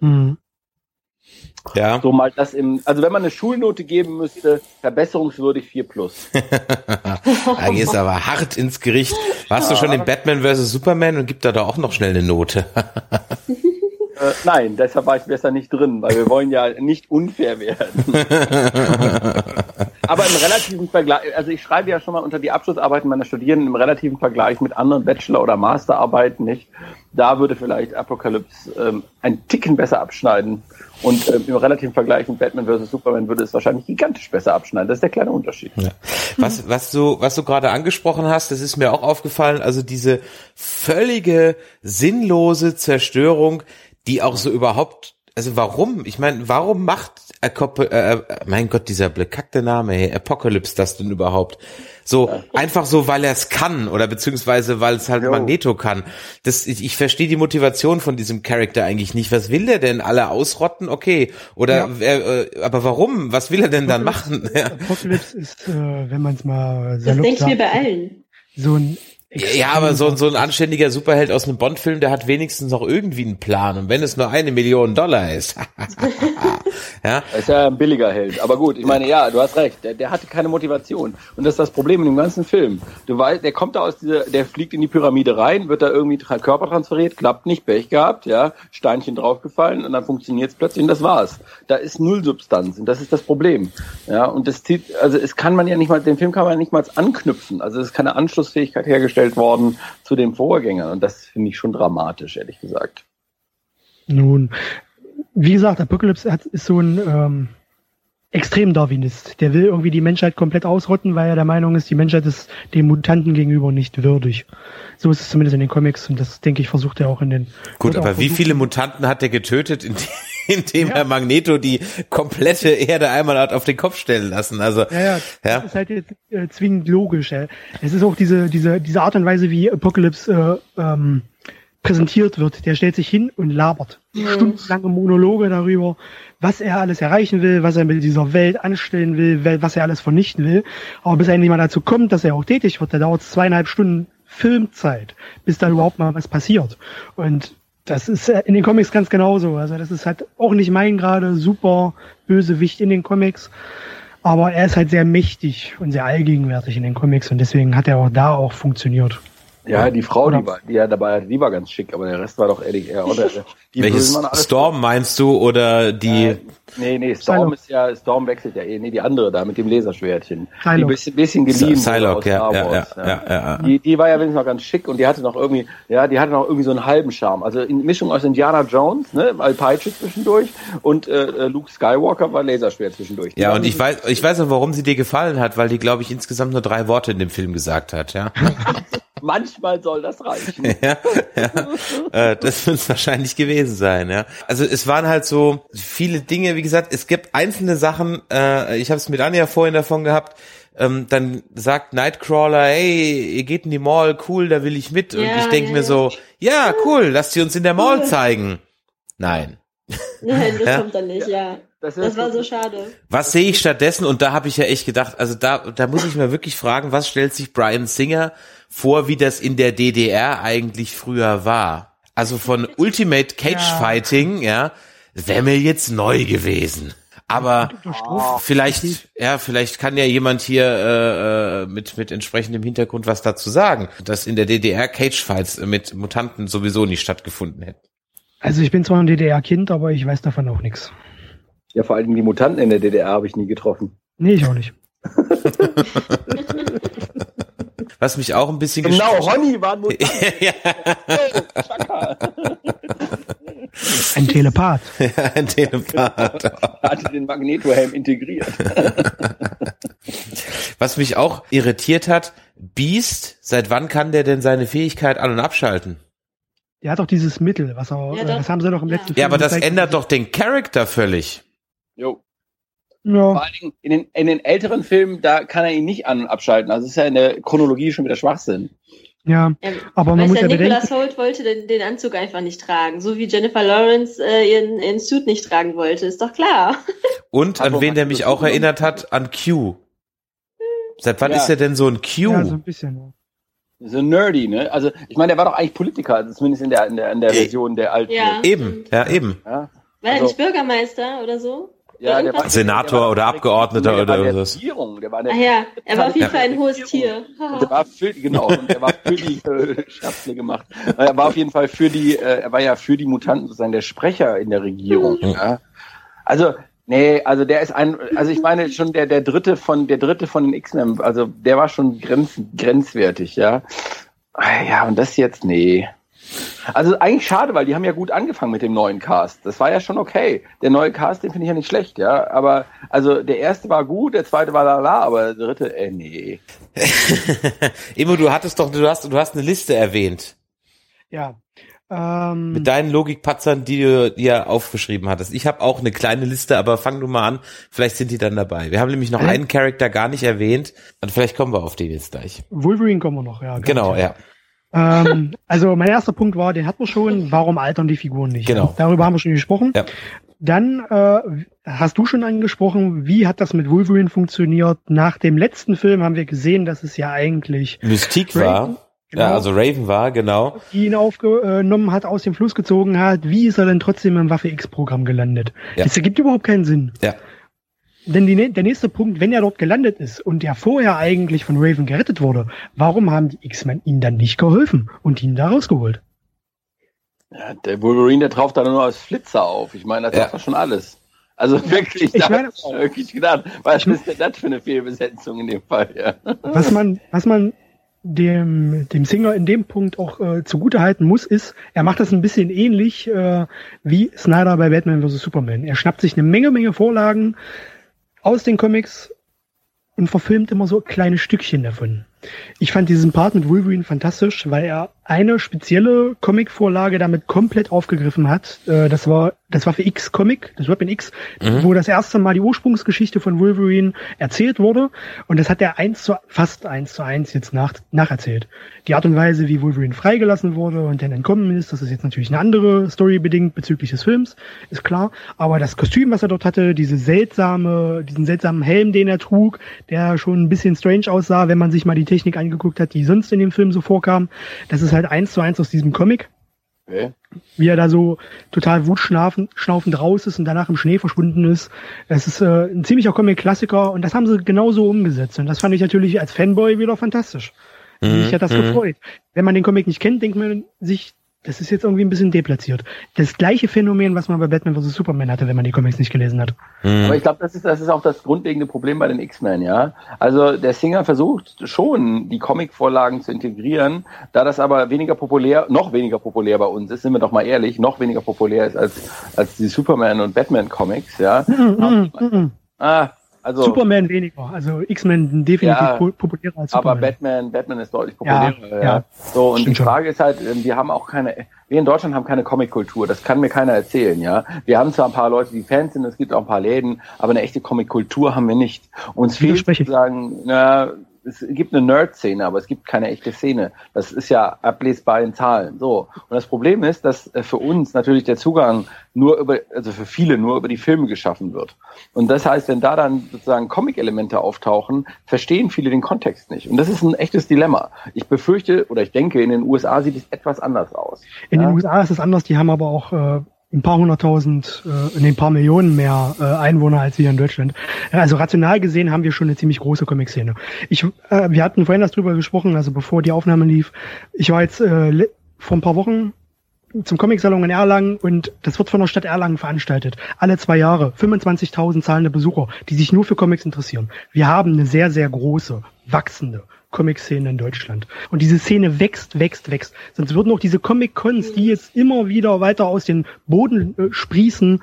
Mhm. Ja. So mal das im, also wenn man eine Schulnote geben müsste, verbesserungswürdig 4 plus. da gehst du aber hart ins Gericht. Warst ja. du schon in Batman vs. Superman und gibt da doch auch noch schnell eine Note? Äh, nein, deshalb war ich besser nicht drin, weil wir wollen ja nicht unfair werden. Aber im relativen Vergleich, also ich schreibe ja schon mal unter die Abschlussarbeiten meiner Studierenden im relativen Vergleich mit anderen Bachelor- oder Masterarbeiten nicht. Da würde vielleicht Apocalypse ähm, ein Ticken besser abschneiden. Und ähm, im relativen Vergleich mit Batman vs. Superman würde es wahrscheinlich gigantisch besser abschneiden. Das ist der kleine Unterschied. Ja. Was, was du, was du gerade angesprochen hast, das ist mir auch aufgefallen, also diese völlige sinnlose Zerstörung die auch so überhaupt, also warum? Ich meine, warum macht Akop äh, mein Gott, dieser bekackte Name, hey, Apocalypse das denn überhaupt? So ja. einfach so, weil er es kann oder beziehungsweise weil es halt jo. Magneto kann. Das, ich, ich verstehe die Motivation von diesem Charakter eigentlich nicht. Was will der denn? Alle ausrotten? Okay. Oder ja. äh, aber warum? Was will er denn dann machen? Apocalypse ist, äh, wenn man es mal Das denke ich mir bei allen. So ein ja, aber so, so ein anständiger Superheld aus einem Bond-Film, der hat wenigstens noch irgendwie einen Plan. Und wenn es nur eine Million Dollar ist. ja? Ist ja ein billiger Held. Aber gut, ich meine, ja, du hast recht. Der, der hatte keine Motivation. Und das ist das Problem in dem ganzen Film. Du weißt, der kommt da aus dieser, der fliegt in die Pyramide rein, wird da irgendwie Körper transferiert, klappt nicht, Pech gehabt, ja, Steinchen draufgefallen und dann funktioniert es plötzlich und das war's. Da ist null Substanz und das ist das Problem. Ja, und das zieht, also es kann man ja nicht mal, den Film kann man ja nicht mal anknüpfen. Also es ist keine Anschlussfähigkeit hergestellt eingestellt worden zu den Vorgängern. Und das finde ich schon dramatisch, ehrlich gesagt. Nun, wie gesagt, Apocalypse ist so ein ähm, Extrem-Darwinist. Der will irgendwie die Menschheit komplett ausrotten, weil er der Meinung ist, die Menschheit ist dem Mutanten gegenüber nicht würdig. So ist es zumindest in den Comics und das, denke ich, versucht er auch in den... Gut, aber wie viele Mutanten hat er getötet, indem ja. er Magneto die komplette Erde einmal hat auf den Kopf stellen lassen? Also, ja, ja, ja. das ist halt jetzt äh, zwingend logisch. Äh. Es ist auch diese, diese, diese Art und Weise, wie Apocalypse äh, ähm, präsentiert wird. Der stellt sich hin und labert mhm. stundenlange Monologe darüber, was er alles erreichen will, was er mit dieser Welt anstellen will, was er alles vernichten will. Aber bis er endlich mal dazu kommt, dass er auch tätig wird, da dauert es zweieinhalb Stunden Filmzeit, bis da überhaupt mal was passiert. Und das ist in den Comics ganz genauso. Also das ist halt auch nicht mein gerade super Bösewicht in den Comics. Aber er ist halt sehr mächtig und sehr allgegenwärtig in den Comics und deswegen hat er auch da auch funktioniert. Ja, die Frau, die, war, die ja dabei hatte, die war ganz schick, aber der Rest war doch ehrlich eher, oder? Die Welches Storm meinst du oder die? Äh, nee, nee, Storm ist ja, Storm wechselt ja eh, nee, die andere da mit dem Laserschwertchen. Psylocke. Die bisschen, bisschen geliehen Psylocke, ja, ja, ja, ja, ja, Die, die war ja wenigstens noch ganz schick und die hatte noch irgendwie, ja, die hatte noch irgendwie so einen halben Charme. Also in Mischung aus Indiana Jones, ne, Alpeitsche zwischendurch und äh, äh, Luke Skywalker war Laserschwert zwischendurch. Die ja, und ich weiß, ich weiß auch, warum sie dir gefallen hat, weil die, glaube ich, insgesamt nur drei Worte in dem Film gesagt hat, ja. Manchmal soll das reichen. ja, ja. Äh, das wird es wahrscheinlich gewesen sein, ja. Also es waren halt so viele Dinge, wie gesagt, es gibt einzelne Sachen, äh, ich habe es mit Anja vorhin davon gehabt, ähm, dann sagt Nightcrawler, hey, ihr geht in die Mall, cool, da will ich mit. Und Ja, ich denke ja, mir ja. so, ja, cool, lasst sie uns in der Mall zeigen. Nein. Nein, das Ja. kommt dann nicht, ja. Das, Das war so schade. Was sehe ich stattdessen? Und da habe ich ja echt gedacht, also da, da muss ich mir wirklich fragen, was stellt sich Brian Singer vor, wie das in der DDR eigentlich früher war? Also von Ultimate Cage Ja. Fighting, ja, wäre mir jetzt neu gewesen. Aber Strom. vielleicht, ja, vielleicht kann ja jemand hier äh, äh, mit mit entsprechendem Hintergrund was dazu sagen, dass in der DDR Cage Fights mit Mutanten sowieso nicht stattgefunden hätten. Also ich bin zwar ein DDR-Kind, aber ich weiß davon auch nichts. Ja, vor allem die Mutanten in der DDR habe ich nie getroffen. Nee, ich auch nicht. Was mich auch ein bisschen Genau, Ronny war ein Mutant. ja, Oh. Ein Telepath. ein Telepath. Hatte den Magnetohelm integriert. Was mich auch irritiert hat, Beast, seit wann kann der denn seine Fähigkeit an- und abschalten? Der hat doch dieses Mittel, was er, Ja, doch. das haben sie doch im Ja. letzten Ja, aber das ändert doch den Charakter völlig. Jo. Ja, Vor allen Dingen in den, in den älteren Filmen, da kann er ihn nicht an- und abschalten. Also es ist ja in der Chronologie schon wieder Schwachsinn. ja, Ähm, aber man muss ja, ja Nicholas bedenken, Holt wollte den, den Anzug einfach nicht tragen, so wie Jennifer Lawrence äh, ihren, ihren Suit nicht tragen wollte, ist doch klar. Und an Aber wen der mich auch erinnert hat, an Q. Seit wann Ja. ist er denn so ein Q? ja, so ein bisschen. So nerdy, ne? Also ich meine, der war doch eigentlich Politiker, also zumindest in der, in der, in der. Version der alten. Ja. Eben, ja, eben. Ja, War er Also- nicht Bürgermeister oder so? Ja der war, Senator der war- oder Abgeordneter der war oder in der der war in der Ach ja, er war auf jeden. Fall ein hohes Tier. Und der war für, genau, und der war für die, äh, Schatzle gemacht. Er war auf jeden Fall für die, äh, er war ja für die Mutanten sozusagen der Sprecher in der Regierung. Mhm. Ja. Also, nee, also der ist ein, also ich meine schon der, der dritte von, der dritte von den X-Men, also der war schon grenz, grenzwertig, ja. Ah, Ja, und das jetzt, nee. Also eigentlich schade, weil die haben ja gut angefangen mit dem neuen Cast. Das war ja schon okay. Der neue Cast, den finde ich ja nicht schlecht, ja. Aber also der erste war gut, der zweite war lala, aber der dritte, äh, nee. Emo, du hattest doch, du hast, du hast eine Liste erwähnt. Ja. Ähm, Mit deinen Logikpatzern, die du dir aufgeschrieben hattest. Ich habe auch eine kleine Liste, aber fang du mal an. Vielleicht sind die dann dabei. Wir haben nämlich noch Hä? einen Charakter gar nicht erwähnt. Und vielleicht kommen wir auf den jetzt gleich. Wolverine kommen wir noch, ja. Genau, ja. Ähm, also mein erster Punkt war, den hatten wir schon, warum altern die Figuren nicht? Genau. Darüber haben wir schon gesprochen. Ja. Dann äh, hast du schon angesprochen, wie hat das mit Wolverine funktioniert? Nach dem letzten Film haben wir gesehen, dass es ja eigentlich Mystique Raven, war. genau. Ja, also Raven war, genau. die ihn aufgenommen hat, aus dem Fluss gezogen hat. Wie ist er denn trotzdem im Waffe X-Programm gelandet? Ja. Das ergibt überhaupt keinen Sinn. Ja. Denn die, der nächste Punkt, wenn er dort gelandet ist und er vorher eigentlich von Raven gerettet wurde, warum haben die X-Men ihm dann nicht geholfen und ihn da rausgeholt? Ja, der Wolverine, der taucht da nur als Flitzer auf. Ich meine, das Ja. ist doch schon alles. Also wirklich, Ich da meine- ich wirklich gedacht, was ist denn das für eine Fehlbesetzung in dem Fall, ja. Was man, was man dem, dem Singer in dem Punkt auch äh, zugutehalten muss, ist, er macht das ein bisschen ähnlich äh, wie Snyder bei Batman vs. Superman. Er schnappt sich eine Menge, Menge Vorlagen aus den Comics und verfilmt immer so kleine Stückchen davon. Ich fand diesen Part mit Wolverine fantastisch, weil er eine spezielle Comic-Vorlage damit komplett aufgegriffen hat. Äh, das war das war für X Comic, das Weapon X, wo das erste Mal die Ursprungsgeschichte von Wolverine erzählt wurde. Und das hat er eins zu, fast eins zu eins jetzt nach, nacherzählt. Die Art und Weise, wie Wolverine freigelassen wurde und dann entkommen ist, das ist jetzt natürlich eine andere Story bedingt bezüglich des Films, ist klar. Aber das Kostüm, was er dort hatte, diese seltsame, diesen seltsamen Helm, den er trug, der schon ein bisschen strange aussah, wenn man sich mal die Technik angeguckt hat, die sonst in dem Film so vorkam, das ist halt eins zu eins aus diesem Comic Okay. wie er da so total wutschnaufend schnaufend raus ist und danach im Schnee verschwunden ist. Es ist äh, ein ziemlicher Comic-Klassiker und das haben sie genauso umgesetzt. Und das fand ich natürlich als Fanboy wieder fantastisch. Mhm, Mich hat das mhm. gefreut. Wenn man den Comic nicht kennt, denkt man sich, das ist jetzt irgendwie ein bisschen deplatziert. Das gleiche Phänomen, was man bei Batman vs. Superman hatte, wenn man die Comics nicht gelesen hat. Aber ich glaube, das ist, das ist auch das grundlegende Problem bei den X-Men, ja. Also der Singer versucht schon, die Comic-Vorlagen zu integrieren, da das aber weniger populär, noch weniger populär bei uns ist, sind wir doch mal ehrlich, noch weniger populär ist als, als die Superman- und Batman-Comics, ja. Mhm, mhm, mhm. Ah, Also, Superman weniger. Also X-Men definitiv ja, populärer als Superman. Aber Batman, Batman ist deutlich populärer. Ja, ja. So, und die Frage ist halt, ähm, wir haben auch keine, wir in Deutschland haben keine Comic-Kultur. Das kann mir keiner erzählen, ja. Wir haben zwar ein paar Leute, die Fans sind, es gibt auch ein paar Läden, aber eine echte Comic-Kultur haben wir nicht. Uns fehlt sozusagen, na, es gibt eine Nerd-Szene, aber es gibt keine echte Szene. Das ist ja ablesbar in Zahlen. So. Und das Problem ist, dass äh, für uns natürlich der Zugang nur über, also für viele nur über die Filme geschaffen wird. Und das heißt, wenn da dann sozusagen Comic-Elemente auftauchen, verstehen viele den Kontext nicht. Und das ist ein echtes Dilemma. Ich befürchte oder ich denke, in den USA sieht es etwas anders aus. In ja? den USA ist es anders, die haben aber auch äh, ein paar hunderttausend, äh, ein paar Millionen mehr äh, Einwohner als wir in Deutschland. Also rational gesehen haben wir schon eine ziemlich große Comic-Szene. Ich, äh, wir hatten vorhin das drüber gesprochen, also bevor die Aufnahme lief. Ich war jetzt äh, vor ein paar Wochen zum Comic-Salon in Erlangen und das wird von der Stadt Erlangen veranstaltet. Alle zwei Jahre 25.000 zahlende Besucher, die sich nur für Comics interessieren. Wir haben eine sehr, sehr große, wachsende Comic-Szene in Deutschland. Und diese Szene wächst, wächst, wächst. Sonst würden auch diese Comic-Cons, die jetzt immer wieder weiter aus den Boden äh, sprießen,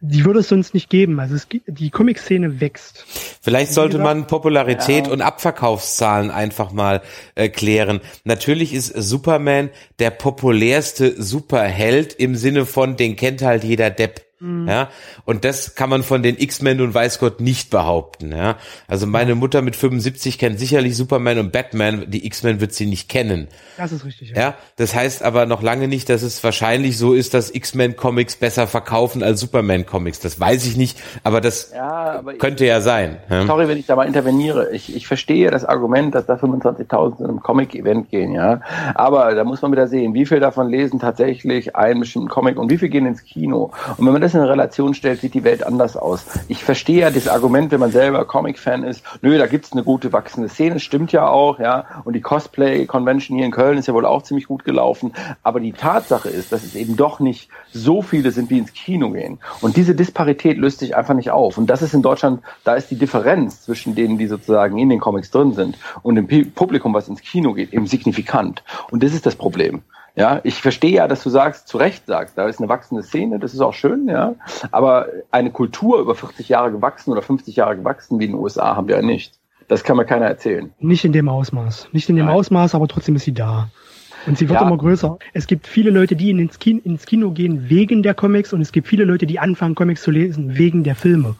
die würde es sonst nicht geben. Also es, die Comic-Szene wächst. Vielleicht sollte man Popularität ja. und Abverkaufszahlen einfach mal äh, klären. Natürlich ist Superman der populärste Superheld im Sinne von, den kennt halt jeder Depp. Mhm. Ja, und das kann man von den X-Men und weiß Gott nicht behaupten. Ja, also meine Mutter mit 75 kennt sicherlich Superman und Batman. Die X-Men wird sie nicht kennen. Das ist richtig. Ja. ja, das heißt aber noch lange nicht, dass es wahrscheinlich so ist, dass X-Men Comics besser verkaufen als Superman Comics. Das weiß ich nicht, aber das ja, aber könnte ich, ja sein. Ja? Sorry, wenn ich da mal interveniere. Ich, ich verstehe das Argument, dass da 25.000 in einem Comic-Event gehen. Ja, aber da muss man wieder sehen, wie viel davon lesen tatsächlich einen bestimmten Comic und wie viel gehen ins Kino. Und wenn man das in Relation stellt, sieht die Welt anders aus. Ich verstehe ja das Argument, wenn man selber Comic-Fan ist, nö, da gibt's eine gute wachsende Szene, stimmt ja auch, ja, und die Cosplay-Convention hier in Köln ist ja wohl auch ziemlich gut gelaufen, aber die Tatsache ist, dass es eben doch nicht so viele sind, die ins Kino gehen. Und diese Disparität löst sich einfach nicht auf. Und das ist in Deutschland, da ist die Differenz zwischen denen, die sozusagen in den Comics drin sind und dem Publikum, was ins Kino geht, eben signifikant. Und das ist das Problem. Ja, ich verstehe ja, dass du sagst, zu Recht sagst, da ist eine wachsende Szene, das ist auch schön, ja. Aber eine Kultur über 40 Jahre gewachsen oder 50 Jahre gewachsen wie in den USA haben wir ja nicht. Das kann mir keiner erzählen. Nicht in dem Ausmaß. Nicht in dem Nein. Ausmaß, aber trotzdem ist sie da. Und sie wird ja. immer größer. Es gibt viele Leute, die ins Kino, ins Kino gehen wegen der Comics und es gibt viele Leute, die anfangen, Comics zu lesen wegen der Filme.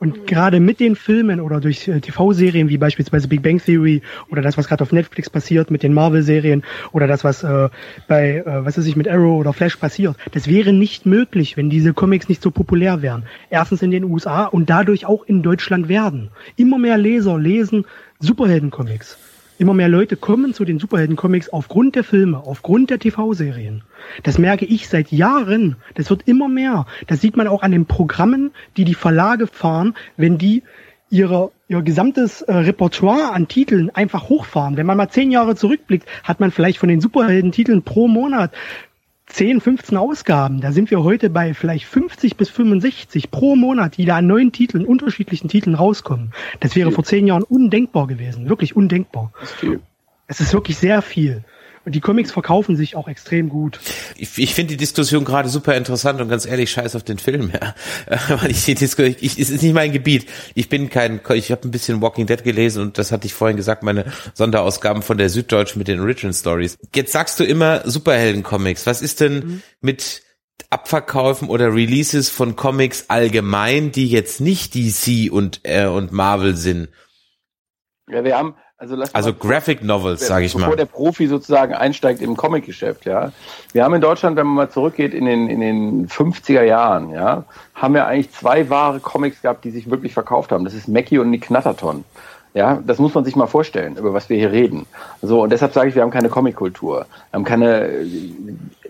Und gerade mit den Filmen oder durch äh, TV-Serien wie beispielsweise Big Bang Theory oder das, was gerade auf Netflix passiert mit den Marvel-Serien oder das, was äh, bei, äh, was weiß ich, mit Arrow oder Flash passiert, das wäre nicht möglich, wenn diese Comics nicht so populär wären. Erstens in den USA und dadurch auch in Deutschland werden. Immer mehr Leser lesen Superhelden-Comics. Immer mehr Leute kommen zu den Superhelden-Comics aufgrund der Filme, aufgrund der TV-Serien. Das merke ich seit Jahren. Das wird immer mehr. Das sieht man auch an den Programmen, die die Verlage fahren, wenn die ihre, ihr gesamtes äh, Repertoire an Titeln einfach hochfahren. Wenn man mal zehn Jahre zurückblickt, hat man vielleicht von den Superhelden-Titeln pro Monat 10, 15 Ausgaben. Da sind wir heute bei vielleicht 50 bis 65 pro Monat, die da an neuen Titeln, unterschiedlichen Titeln rauskommen. Das wäre vor zehn Jahren undenkbar gewesen. Wirklich undenkbar. Das ist viel. Es ist wirklich sehr viel. Und die Comics verkaufen sich auch extrem gut. Ich, ich finde die Diskussion gerade super interessant und ganz ehrlich, scheiß auf den Film, ja. Weil ich die Diskussion, ich, es ist nicht mein Gebiet. Ich bin kein, ich habe ein bisschen Walking Dead gelesen und das hatte ich vorhin gesagt, meine Sonderausgaben von der Süddeutsch mit den Original Stories. Jetzt sagst du immer Superhelden-Comics. Was ist denn mhm. mit Abverkaufen oder Releases von Comics allgemein, die jetzt nicht DC und, äh, und Marvel sind? Ja, wir haben, also, also Graphic Novels, sage ich bevor mal. Bevor der Profi sozusagen einsteigt im Comic-Geschäft, ja. Wir haben in Deutschland, wenn man mal zurückgeht in den, in den 50er Jahren, ja, haben wir eigentlich zwei wahre Comics gehabt, die sich wirklich verkauft haben. Das ist Mackie und Nick Knatterton. Ja, das muss man sich mal vorstellen, über was wir hier reden. So, und deshalb sage ich, wir haben keine Comic-Kultur. Wir haben keine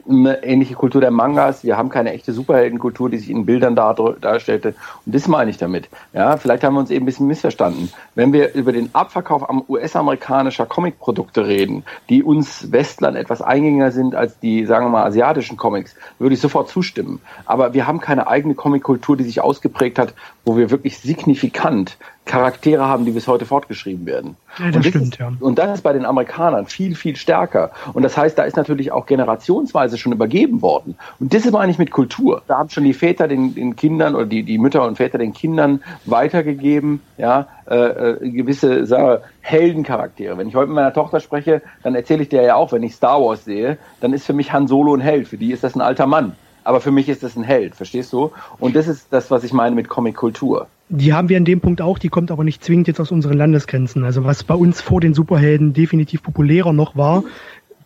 eine ähnliche Kultur der Mangas. Wir haben keine echte Superheldenkultur, die sich in Bildern dar darstellte. Und das meine ich damit. Ja, vielleicht haben wir uns eben ein bisschen missverstanden. Wenn wir über den Abverkauf US-amerikanischer Comicprodukte reden, die uns Westlern etwas eingängiger sind als die, sagen wir mal, asiatischen Comics, würde ich sofort zustimmen. Aber wir haben keine eigene Comickultur, die sich ausgeprägt hat, wo wir wirklich signifikant Charaktere haben, die bis heute fortgeschrieben werden. Ja, das, und das stimmt, ist, ja. Und das ist bei den Amerikanern viel, viel stärker. Und das heißt, da ist natürlich auch generationsweise schon übergeben worden. Und das ist meine ich mit Kultur. Da haben schon die Väter den, den Kindern oder die, die Mütter und Väter den Kindern weitergegeben, ja, äh, äh, gewisse sagen Heldencharaktere. Wenn ich heute mit meiner Tochter spreche, dann erzähle ich dir ja auch, wenn ich Star Wars sehe, dann ist für mich Han Solo ein Held. Für die ist das ein alter Mann. Aber für mich ist das ein Held, verstehst du? Und das ist das, was ich meine mit Comic-Kultur. Die haben wir an dem Punkt auch, die kommt aber nicht zwingend jetzt aus unseren Landesgrenzen. Also was bei uns vor den Superhelden definitiv populärer noch war,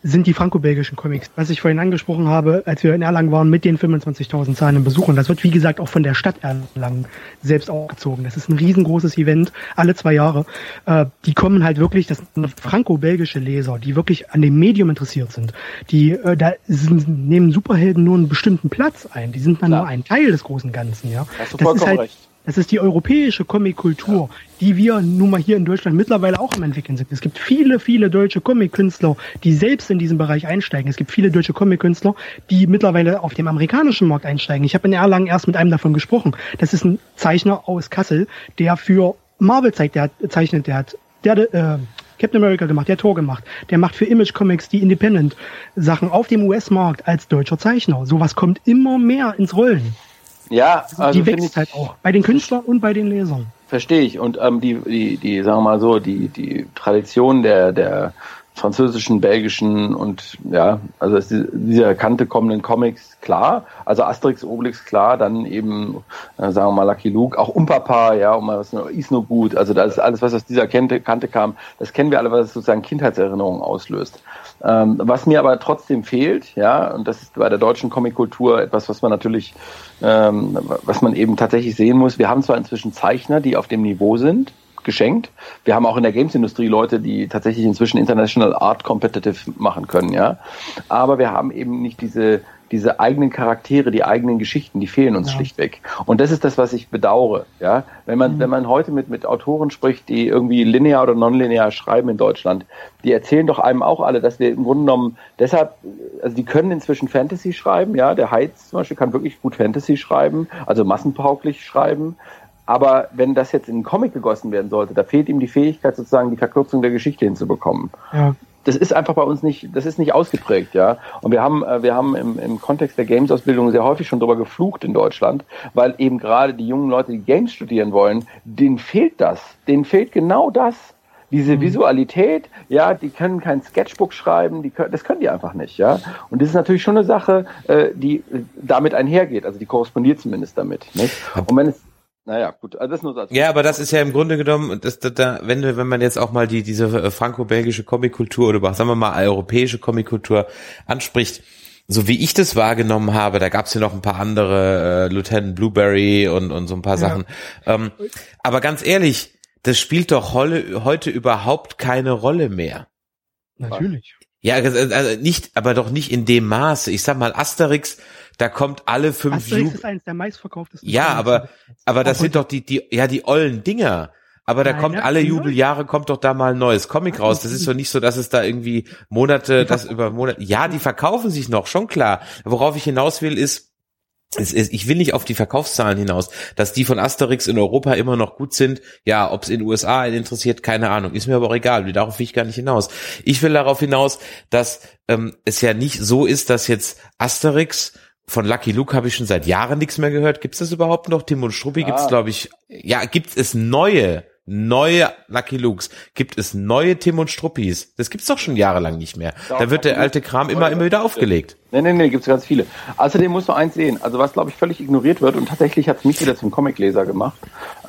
sind die franco-belgischen Comics. Was ich vorhin angesprochen habe, als wir in Erlangen waren mit den 25.000 zahlenden Besuchern. Das wird, wie gesagt, auch von der Stadt Erlangen selbst aufgezogen. Das ist ein riesengroßes Event, alle zwei Jahre. Äh, die kommen halt wirklich, das sind franco-belgische Leser, die wirklich an dem Medium interessiert sind. Die, äh, da sind, nehmen Superhelden nur einen bestimmten Platz ein. Die sind dann Klar. nur ein Teil des großen Ganzen, ja. Hast du Das ist vollkommen halt, recht. Das ist die europäische Comic-Kultur, die wir nun mal hier in Deutschland mittlerweile auch am entwickeln sind. Es gibt viele, viele deutsche Comic-Künstler, die selbst in diesen Bereich einsteigen. Es gibt viele deutsche Comic-Künstler, die mittlerweile auf dem amerikanischen Markt einsteigen. Ich habe in Erlangen erst mit einem davon gesprochen. Das ist ein Zeichner aus Kassel, der für Marvel zeigt, der hat, zeichnet, der hat, der äh, Captain America gemacht, der Tor gemacht, der macht für Image Comics die Independent-Sachen auf dem US-Markt als deutscher Zeichner. Sowas kommt immer mehr ins Rollen. Ja, also die finde wächst ich, halt auch. Bei den Künstlern und bei den Lesern. Verstehe ich. Und ähm, die, die, die, sagen wir mal so, die, die Tradition der, der französischen, belgischen und ja, also ist dieser Kante kommenden Comics klar. Also Asterix, Obelix klar, dann eben, äh, sagen wir mal, Lucky Luke, auch Umpapa, ja, um mal was gut. Also das ist alles, was aus dieser Kante, Kante kam, das kennen wir alle, was sozusagen Kindheitserinnerungen auslöst. Ähm, was mir aber trotzdem fehlt, ja, und das ist bei der deutschen Comickultur etwas, was man natürlich, ähm, was man eben tatsächlich sehen muss. Wir haben zwar inzwischen Zeichner, die auf dem Niveau sind, geschenkt. Wir haben auch in der Games-Industrie Leute, die tatsächlich inzwischen International Art Competitive machen können, ja. Aber wir haben eben nicht diese, diese eigenen Charaktere, die eigenen Geschichten, die fehlen uns Ja. schlichtweg. Und das ist das, was ich bedauere, ja. Wenn man, wenn man heute mit, mit Autoren spricht, die irgendwie linear oder nonlinear schreiben in Deutschland, die erzählen doch einem auch alle, dass wir im Grunde genommen deshalb, also die können inzwischen Fantasy schreiben, ja. Der Heiz zum Beispiel kann wirklich gut Fantasy schreiben, also massentauglich schreiben. Aber wenn das jetzt in einen Comic gegossen werden sollte, da fehlt ihm die Fähigkeit, sozusagen die Verkürzung der Geschichte hinzubekommen. Ja. Das ist einfach bei uns nicht, das ist nicht ausgeprägt, ja. Und wir haben, äh, wir haben im, im Kontext der Games-Ausbildung sehr häufig schon drüber geflucht in Deutschland, weil eben gerade die jungen Leute, die Games studieren wollen, denen fehlt das. Denen fehlt genau das. Diese Visualität, ja, die können kein Sketchbook schreiben, die können, das können die einfach nicht, ja. Und das ist natürlich schon eine Sache, äh, die äh, damit einhergeht, also die korrespondiert zumindest damit, nicht? Und wenn es, naja, gut, also das nur so als Ja, aber das ist ja im Grunde genommen, das, da, da, wenn, du- wenn man jetzt auch mal die, diese äh, franco-belgische Comickultur oder überhaupt, sagen wir mal europäische Comickultur anspricht, so wie ich das wahrgenommen habe, da gab's ja noch ein paar andere, äh, Lieutenant Blueberry und, und so ein paar Sachen. Ähm, aber ganz ehrlich, das spielt doch holle, heute überhaupt keine Rolle mehr. Natürlich. Ja, also also nicht, aber doch nicht in dem Maße. Ich sag mal, Asterix, da kommt alle fünf Asterix Ju ist eines der meistverkauftesten. Ja, aber, aber das sind doch die, die, ja, die ollen Dinger. Aber da Nein, kommt alle Jubeljahre kommt doch da mal ein neues Comic raus. Das ist doch nicht so, dass es da irgendwie Monate, das über Monate, ja, die verkaufen sich noch, schon klar. Worauf ich hinaus will, ist, ich will nicht auf die Verkaufszahlen hinaus, dass die von Asterix in Europa immer noch gut sind. Ja, ob es in den USA einen interessiert, keine Ahnung. Ist mir aber auch egal. Darauf will ich gar nicht hinaus. Ich will darauf hinaus, dass ähm, es ja nicht so ist, dass jetzt Asterix von Lucky Luke habe ich schon seit Jahren nichts mehr gehört. Gibt es das überhaupt noch? Tim und Struppi Ja. gibt es, glaube ich. Ja, gibt es neue, neue Lucky Lukes? Gibt es neue Tim und Struppis? Das gibt's doch schon jahrelang nicht mehr. Da wird der alte Kram immer, immer wieder aufgelegt. Nee, nee, nee, gibt's ganz viele. Außerdem musst du eins sehen, also was, glaube ich, völlig ignoriert wird und tatsächlich hat's mich wieder zum Comicleser gemacht.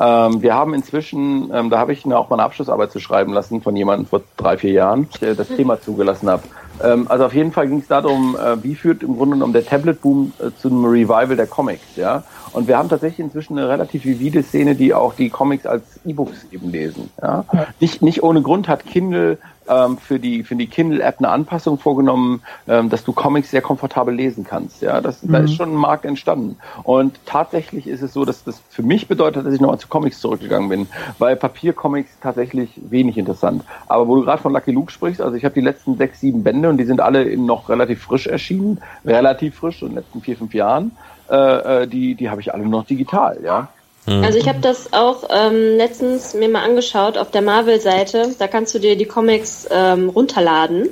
Ähm, wir haben inzwischen, ähm, da habe ich mir auch mal eine Abschlussarbeit zu schreiben lassen von jemandem vor drei, vier Jahren, der das Thema zugelassen habe. Ähm, also auf jeden Fall ging es darum, äh, wie führt im Grunde genommen der Tablet-Boom äh, zu einem Revival der Comics, ja. Und wir haben tatsächlich inzwischen eine relativ vivide Szene, die auch die Comics als E-Books eben lesen. Ja? Nicht, nicht ohne Grund hat Kindle ähm, für die für die Kindle-App eine Anpassung vorgenommen, ähm, dass du Comics sehr komfortabel lesen kannst. Ja, das, da ist schon ein Markt entstanden. Und tatsächlich ist es so, dass das für mich bedeutet, dass ich nochmal zu Comics zurückgegangen bin, weil Papiercomics tatsächlich wenig interessant. Aber wo du gerade von Lucky Luke sprichst, also ich habe die letzten sechs, sieben Bände und die sind alle in noch relativ frisch erschienen, relativ frisch, in den letzten vier, fünf Jahren. Äh, äh, die die habe ich alle noch digital, ja. Also ich habe das auch ähm, letztens mir mal angeschaut auf der Marvel-Seite. Da kannst du dir die Comics ähm, runterladen.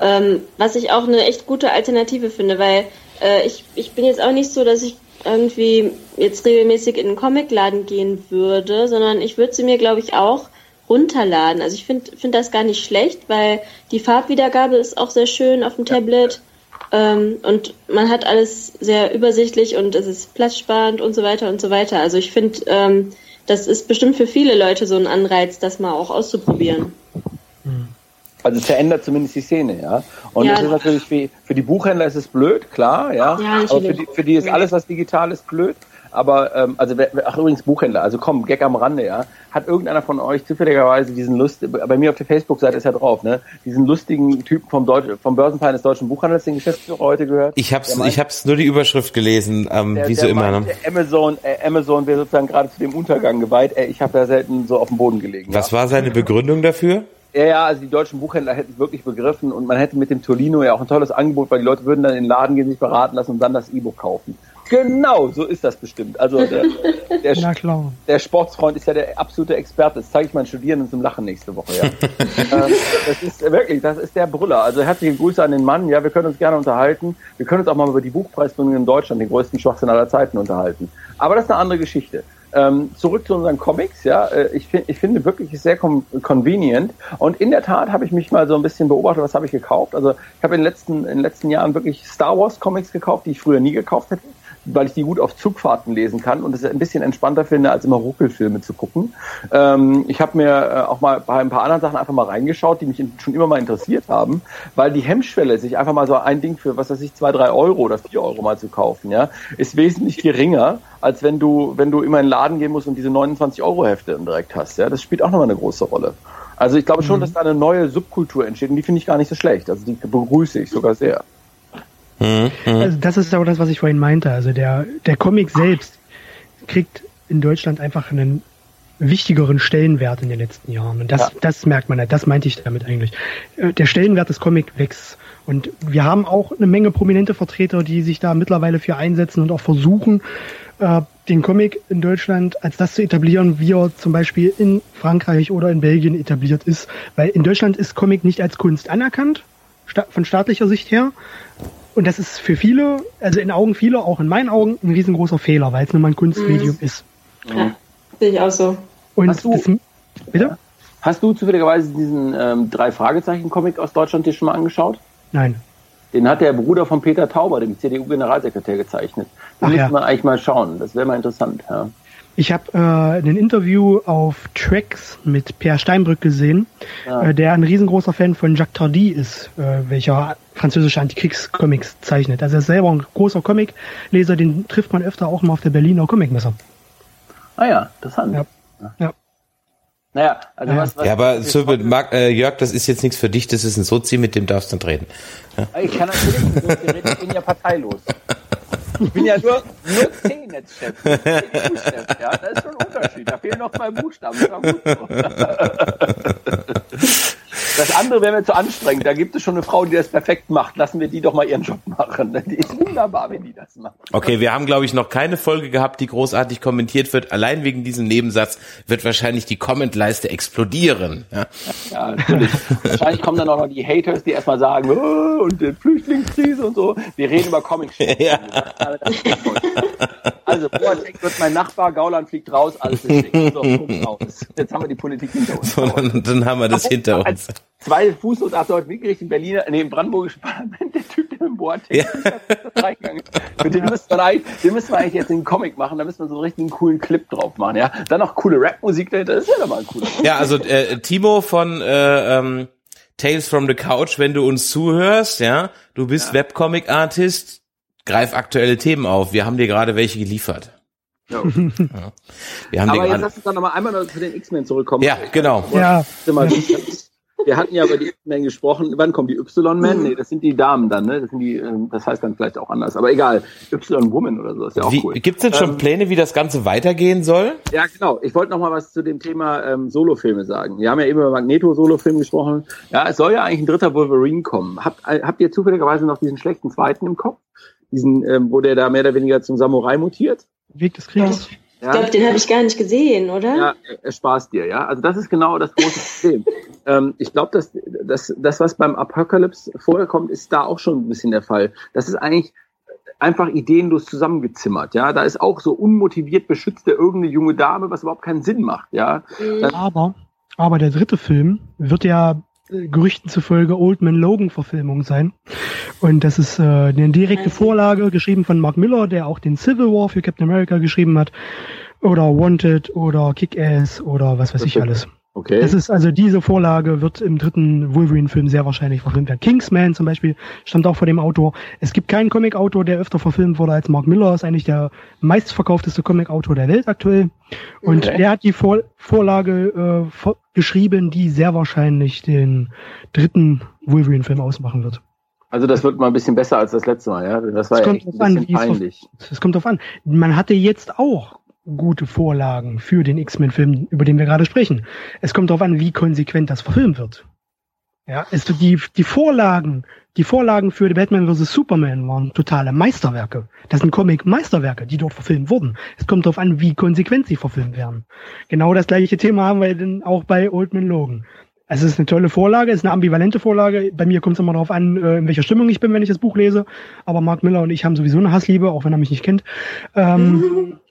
Ähm, was ich auch eine echt gute Alternative finde, weil äh, ich, ich bin jetzt auch nicht so, dass ich irgendwie jetzt regelmäßig in einen Comicladen gehen würde, sondern ich würde sie mir, glaube ich, auch runterladen. Also ich finde find das gar nicht schlecht, weil die Farbwiedergabe ist auch sehr schön auf dem Tablet. Ähm, und man hat alles sehr übersichtlich und es ist platzsparend und so weiter und so weiter. Also ich finde, ähm, das ist bestimmt für viele Leute so ein Anreiz, das mal auch auszuprobieren. Also es verändert zumindest die Szene, ja. Und Ja. das ist natürlich für, für die Buchhändler ist es blöd, klar, ja. Ja, Aber für die, für die ist alles, was digital ist, blöd. Aber ähm, also wer, ach übrigens Buchhändler, also komm, Gag am Rande, ja. Hat irgendeiner von euch zufälligerweise diesen Lust, bei mir auf der Facebook-Seite ist ja drauf, ne? Diesen lustigen Typen vom Deutsch, vom Börsenverein des Deutschen Buchhandels, den Geschäftsführer heute gehört? Ich hab's, meint- ich hab's nur die Überschrift gelesen, ähm, der, wie so immer. Ne? meinte, Amazon, äh, Amazon wäre sozusagen gerade zu dem Untergang geweiht. Äh, ich habe da selten so auf dem Boden gelegen. Was ja. war seine Begründung dafür? Ja, ja, also die deutschen Buchhändler hätten es wirklich begriffen und man hätte mit dem Tolino ja auch ein tolles Angebot, weil die Leute würden dann in den Laden gehen, sich beraten lassen und dann das E-Book kaufen. Genau, so ist das bestimmt. Also der, der, Na klar. der Sportsfreund ist ja der absolute Experte. Das zeige ich meinen Studierenden zum Lachen nächste Woche. Ja. ähm, das ist äh, wirklich, das ist der Brüller. Also herzliche Grüße an den Mann. Ja, wir können uns gerne unterhalten. Wir können uns auch mal über die Buchpreisbindung in Deutschland, den größten Schwachsinn aller Zeiten, unterhalten. Aber das ist eine andere Geschichte. Ähm, zurück zu unseren Comics, ja, äh, ich, find, ich finde wirklich ist sehr con convenient und in der Tat habe ich mich mal so ein bisschen beobachtet, was habe ich gekauft. Also ich habe in den letzten, in den letzten Jahren wirklich Star Wars Comics gekauft, die ich früher nie gekauft hätte, weil ich die gut auf Zugfahrten lesen kann und es ein bisschen entspannter finde, als immer Ruckelfilme zu gucken. Ähm, ich habe mir äh, auch mal bei ein paar anderen Sachen einfach mal reingeschaut, die mich in, schon immer mal interessiert haben, weil die Hemmschwelle, sich einfach mal so ein Ding für, was weiß ich, zwei, drei Euro oder vier Euro mal zu kaufen, ja, ist wesentlich geringer, als wenn du, wenn du immer in den Laden gehen musst und diese 29 Euro Hefte dann direkt hast. Ja, das spielt auch nochmal eine große Rolle. Also ich glaube schon, dass da eine neue Subkultur entsteht und die finde ich gar nicht so schlecht. Also die begrüße ich sogar sehr. Mhm. Also das ist aber das, was ich vorhin meinte. Also der, der Comic selbst kriegt in Deutschland einfach einen wichtigeren Stellenwert in den letzten Jahren. Und das, Ja. das merkt man halt. Das meinte ich damit eigentlich. Äh, Der Stellenwert des Comic wächst. Und wir haben auch eine Menge prominente Vertreter, die sich da mittlerweile für einsetzen und auch versuchen, äh, den Comic in Deutschland als das zu etablieren, wie er zum Beispiel in Frankreich oder in Belgien etabliert ist. Weil in Deutschland ist Comic nicht als Kunst anerkannt, von staatlicher Sicht her. Und das ist für viele, also in Augen vieler, auch in meinen Augen, ein riesengroßer Fehler, weil es nun mal ein Kunstmedium ist. Ja, sehe ich auch so. Und Hast du- das, bitte? Hast du zufälligerweise diesen ähm, drei Fragezeichen Comic aus Deutschland dir schon mal angeschaut? Nein. Den hat der Bruder von Peter Tauber, dem CDU-Generalsekretär, gezeichnet. Den Ach müsste ja. man eigentlich mal schauen. Das wäre mal interessant. Ja. Ich habe äh, ein Interview auf Tracks mit Per Steinbrück gesehen, Ja. äh, der ein riesengroßer Fan von Jacques Tardy ist, äh, welcher französische Antikriegscomics zeichnet. Also er ist selber ein großer Comicleser, den trifft man öfter auch mal auf der Berliner Comicmesse. Ah ja, interessant. Ja. Ja. Naja, also Ja. was, was Ja, aber so, Marc, äh, Jörg, das ist jetzt nichts für dich, das ist ein Sozi, mit dem darfst du nicht reden. ich kann natürlich nicht so viel reden, ich bin ja parteilos. Ich bin ja nur, nur C-Netz-Chef, CDU-Chef, ja, das ist schon ein Unterschied. Da fehlen noch zwei Buchstaben. Das, war gut so. das andere wäre mir zu anstrengend. Da gibt es schon eine Frau, die das perfekt macht. Lassen wir die doch mal ihren Job machen. Die ist wunderbar, wenn die das macht. Okay, wir haben, glaube ich, noch keine Folge gehabt, die großartig kommentiert wird. Allein wegen diesem Nebensatz wird wahrscheinlich die Comment-Leiste explodieren. Ja? Ja, natürlich. Wahrscheinlich kommen dann auch noch die Haters, die erstmal sagen, oh, und die Flüchtlingskrise und so. Wir reden über Comics. Ja. Also, Boateng wird mein Nachbar, Gauland fliegt raus, alles ist schick. So. Jetzt haben wir die Politik hinter uns. So, dann, dann haben wir das hinter uns. Zwei Fußnoten nach dort wirklich in Berliner, nee, im Brandenburgischen Parlament, der Typ, der mit Boateng Ja. reingegangen ist. Mit dem müssen wir eigentlich, den müssen wir eigentlich jetzt einen Comic machen, da müssen wir so einen richtigen coolen Clip drauf machen, ja. Dann noch coole Rap-Musik dahinter, das ist ja doch mal ein cooler. Ja, also äh, Timo von äh, ähm, Tales from the Couch, wenn du uns zuhörst, ja, du bist Webcomic-Artist, greif aktuelle Themen auf. Wir haben dir gerade welche geliefert. Ja. Wir haben Aber jetzt lass uns dann nochmal einmal zu den X-Men zurückkommen. Ja, genau. Ja, Wir hatten ja über die X-Men gesprochen. Wann kommen die Y-Men? Nee, das sind die Damen dann, ne? Das sind die, ähm, das heißt dann vielleicht auch anders. Aber egal. Y-Woman oder so, ist ja auch Wie, cool. Gibt's denn schon Ähm, Pläne, wie das Ganze weitergehen soll? Ja, genau. Ich wollte noch mal was zu dem Thema ähm, Solofilme sagen. Wir haben ja eben über Magneto-Solofilm gesprochen. Ja, es soll ja eigentlich ein dritter Wolverine kommen. Habt, äh, habt ihr zufälligerweise noch diesen schlechten zweiten im Kopf? Diesen, ähm, wo der da mehr oder weniger zum Samurai mutiert? Weg des Krieges. Ich glaube, den habe ich gar nicht gesehen, oder? Ja, er spaßt dir, ja. Also das ist genau das große Problem. ähm, ich glaube, dass, dass das, was beim Apocalypse vorkommt, ist da auch schon ein bisschen der Fall. Das ist eigentlich einfach ideenlos zusammengezimmert, ja. Da ist auch so unmotiviert beschützte irgendeine junge Dame, was überhaupt keinen Sinn macht, ja. Mhm. Aber, aber der dritte Film wird ja Gerüchten zufolge Old Man Logan Verfilmung sein. Und das ist äh, eine direkte Vorlage, geschrieben von Mark Miller, der auch den Civil War für Captain America geschrieben hat. Oder Wanted oder Kick-Ass oder was weiß ich alles. Okay. Das ist also diese Vorlage wird im dritten Wolverine-Film sehr wahrscheinlich verfilmt werden. Kingsman zum Beispiel stammt auch von dem Autor. Es gibt keinen Comic-Autor, der öfter verfilmt wurde als Mark Miller. Ist eigentlich der meistverkaufteste Comic-Autor der Welt aktuell. Und Okay. der hat die Vor Vorlage äh, vor geschrieben, die sehr wahrscheinlich den dritten Wolverine-Film ausmachen wird. Also das wird mal ein bisschen besser als das letzte Mal, ja. Das war Es ja kommt echt ein drauf an, bisschen wie es peinlich. Es kommt drauf an. Man hatte jetzt auch gute Vorlagen für den X-Men-Film, über den wir gerade sprechen. Es kommt darauf an, wie konsequent das verfilmt wird. Ja, es, die, die Vorlagen, die Vorlagen für Batman vs. Superman waren totale Meisterwerke. Das sind Comic-Meisterwerke, die dort verfilmt wurden. Es kommt darauf an, wie konsequent sie verfilmt werden. Genau das gleiche Thema haben wir dann auch bei Old Man Logan. Also es ist eine tolle Vorlage, es ist eine ambivalente Vorlage. Bei mir kommt es immer darauf an, äh, in welcher Stimmung ich bin, wenn ich das Buch lese. Aber Mark Miller und ich haben sowieso eine Hassliebe, auch wenn er mich nicht kennt. Ähm,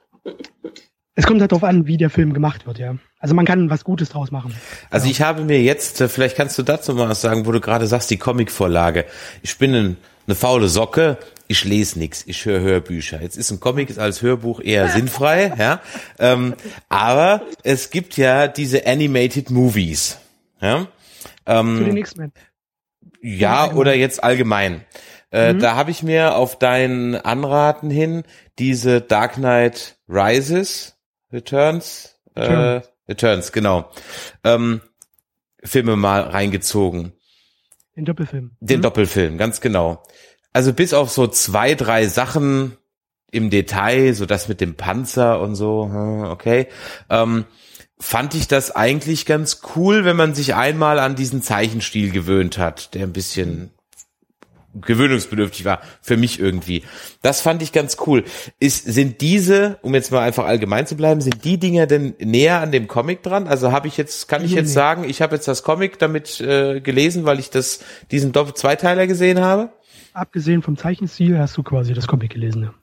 es kommt halt darauf an, wie der Film gemacht wird, ja. Also man kann was Gutes draus machen. Also ich habe mir jetzt, äh, vielleicht kannst du dazu mal was sagen, wo du gerade sagst, die Comicvorlage. Ich bin ein, eine faule Socke, ich lese nix, ich höre Hörbücher. Jetzt ist ein Comic als Hörbuch eher sinnfrei, ja. Ähm, aber es gibt ja diese Animated Movies, ja. Zu den Ähm, X-Men. ja, oder jetzt allgemein. Äh, Mhm. Da habe ich mir auf dein Anraten hin diese Dark Knight Rises Returns äh, Returns. Genau ähm, Filme mal reingezogen. Den Doppelfilm. Den Mhm. Doppelfilm, ganz genau. Also bis auf so zwei, drei Sachen im Detail, so das mit dem Panzer und so, okay, ähm, fand ich das eigentlich ganz cool, wenn man sich einmal an diesen Zeichenstil gewöhnt hat, der ein bisschen gewöhnungsbedürftig war, für mich irgendwie. Das fand ich ganz cool. Ist, sind diese, um jetzt mal einfach allgemein zu bleiben, sind die Dinger denn näher an dem Comic dran? Also habe ich jetzt, kann ich jetzt sagen, ich habe jetzt das Comic damit äh, gelesen, weil ich das, diesen Doppel Zweiteiler gesehen habe? Abgesehen vom Zeichenstil hast du quasi das Comic gelesen. Ja.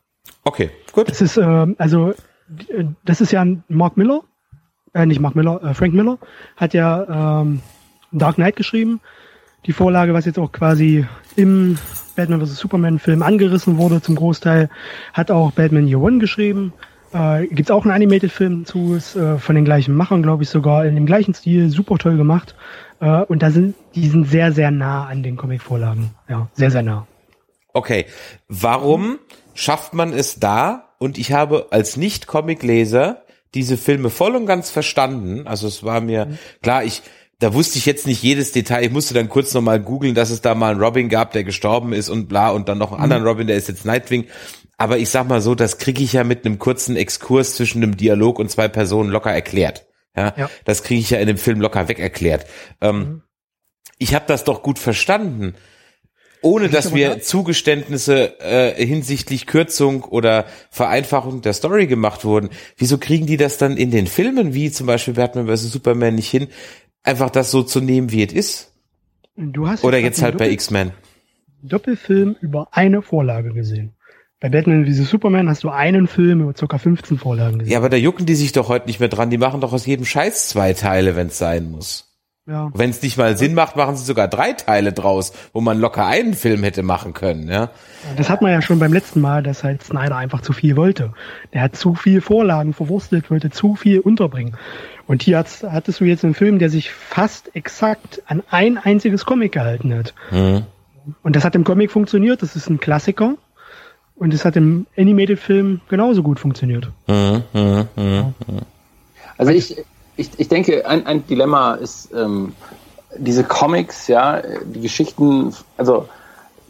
Okay, gut. Das ist, ähm, also, äh, das ist ja ein Mark Miller, äh, nicht Mark Miller, äh, Frank Miller, hat ja ähm, Dark Knight geschrieben. Die Vorlage, was jetzt auch quasi im Batman vs. Superman Film angerissen wurde zum Großteil, hat auch Batman Year One geschrieben. Äh, Gibt auch einen Animated-Film zu, ist äh, von den gleichen Machern, glaube ich sogar, in dem gleichen Stil, super toll gemacht. Äh, und da sind, die sind sehr, sehr nah an den Comic-Vorlagen. Ja, sehr, sehr nah. Okay, warum schafft man es da? Und ich habe als Nicht-Comic-Leser diese Filme voll und ganz verstanden. Also es war mir klar, ich da wusste ich jetzt nicht jedes Detail. Ich musste dann kurz nochmal googeln, dass es da mal einen Robin gab, der gestorben ist und bla und dann noch einen anderen Robin, der ist jetzt Nightwing. Aber ich sag mal so, das kriege ich ja mit einem kurzen Exkurs zwischen einem Dialog und zwei Personen locker erklärt. Ja, Ja. das kriege ich ja in dem Film locker weg erklärt. Ähm, Ich habe das doch gut verstanden ohne dass wir Zugeständnisse äh, hinsichtlich Kürzung oder Vereinfachung der Story gemacht wurden. Wieso kriegen die das dann in den Filmen, wie zum Beispiel Batman vs. Superman, nicht hin, einfach das so zu nehmen, wie es ist? Du hast Oder jetzt halt bei X-Men. Doppelfilm über eine Vorlage gesehen. Bei Batman vs. Superman hast du einen Film über ca. 15 Vorlagen gesehen. Ja, aber da jucken die sich doch heute nicht mehr dran. Die machen doch aus jedem Scheiß zwei Teile, wenn es sein muss. Ja. Wenn es nicht mal Sinn macht, machen sie sogar drei Teile draus, wo man locker einen Film hätte machen können, ja. Das hat man ja schon beim letzten Mal, dass halt Snyder einfach zu viel wollte. Der hat zu viel Vorlagen verwurstelt, wollte zu viel unterbringen. Und hier hat's, hattest du jetzt einen Film, der sich fast exakt an ein einziges Comic gehalten hat. Mhm. Und das hat im Comic funktioniert, das ist ein Klassiker. Und es hat im Animated-Film genauso gut funktioniert. Mhm, mhm, mhm. Also ich, ich, ich denke, ein, ein Dilemma ist ähm, diese Comics, ja, die Geschichten, also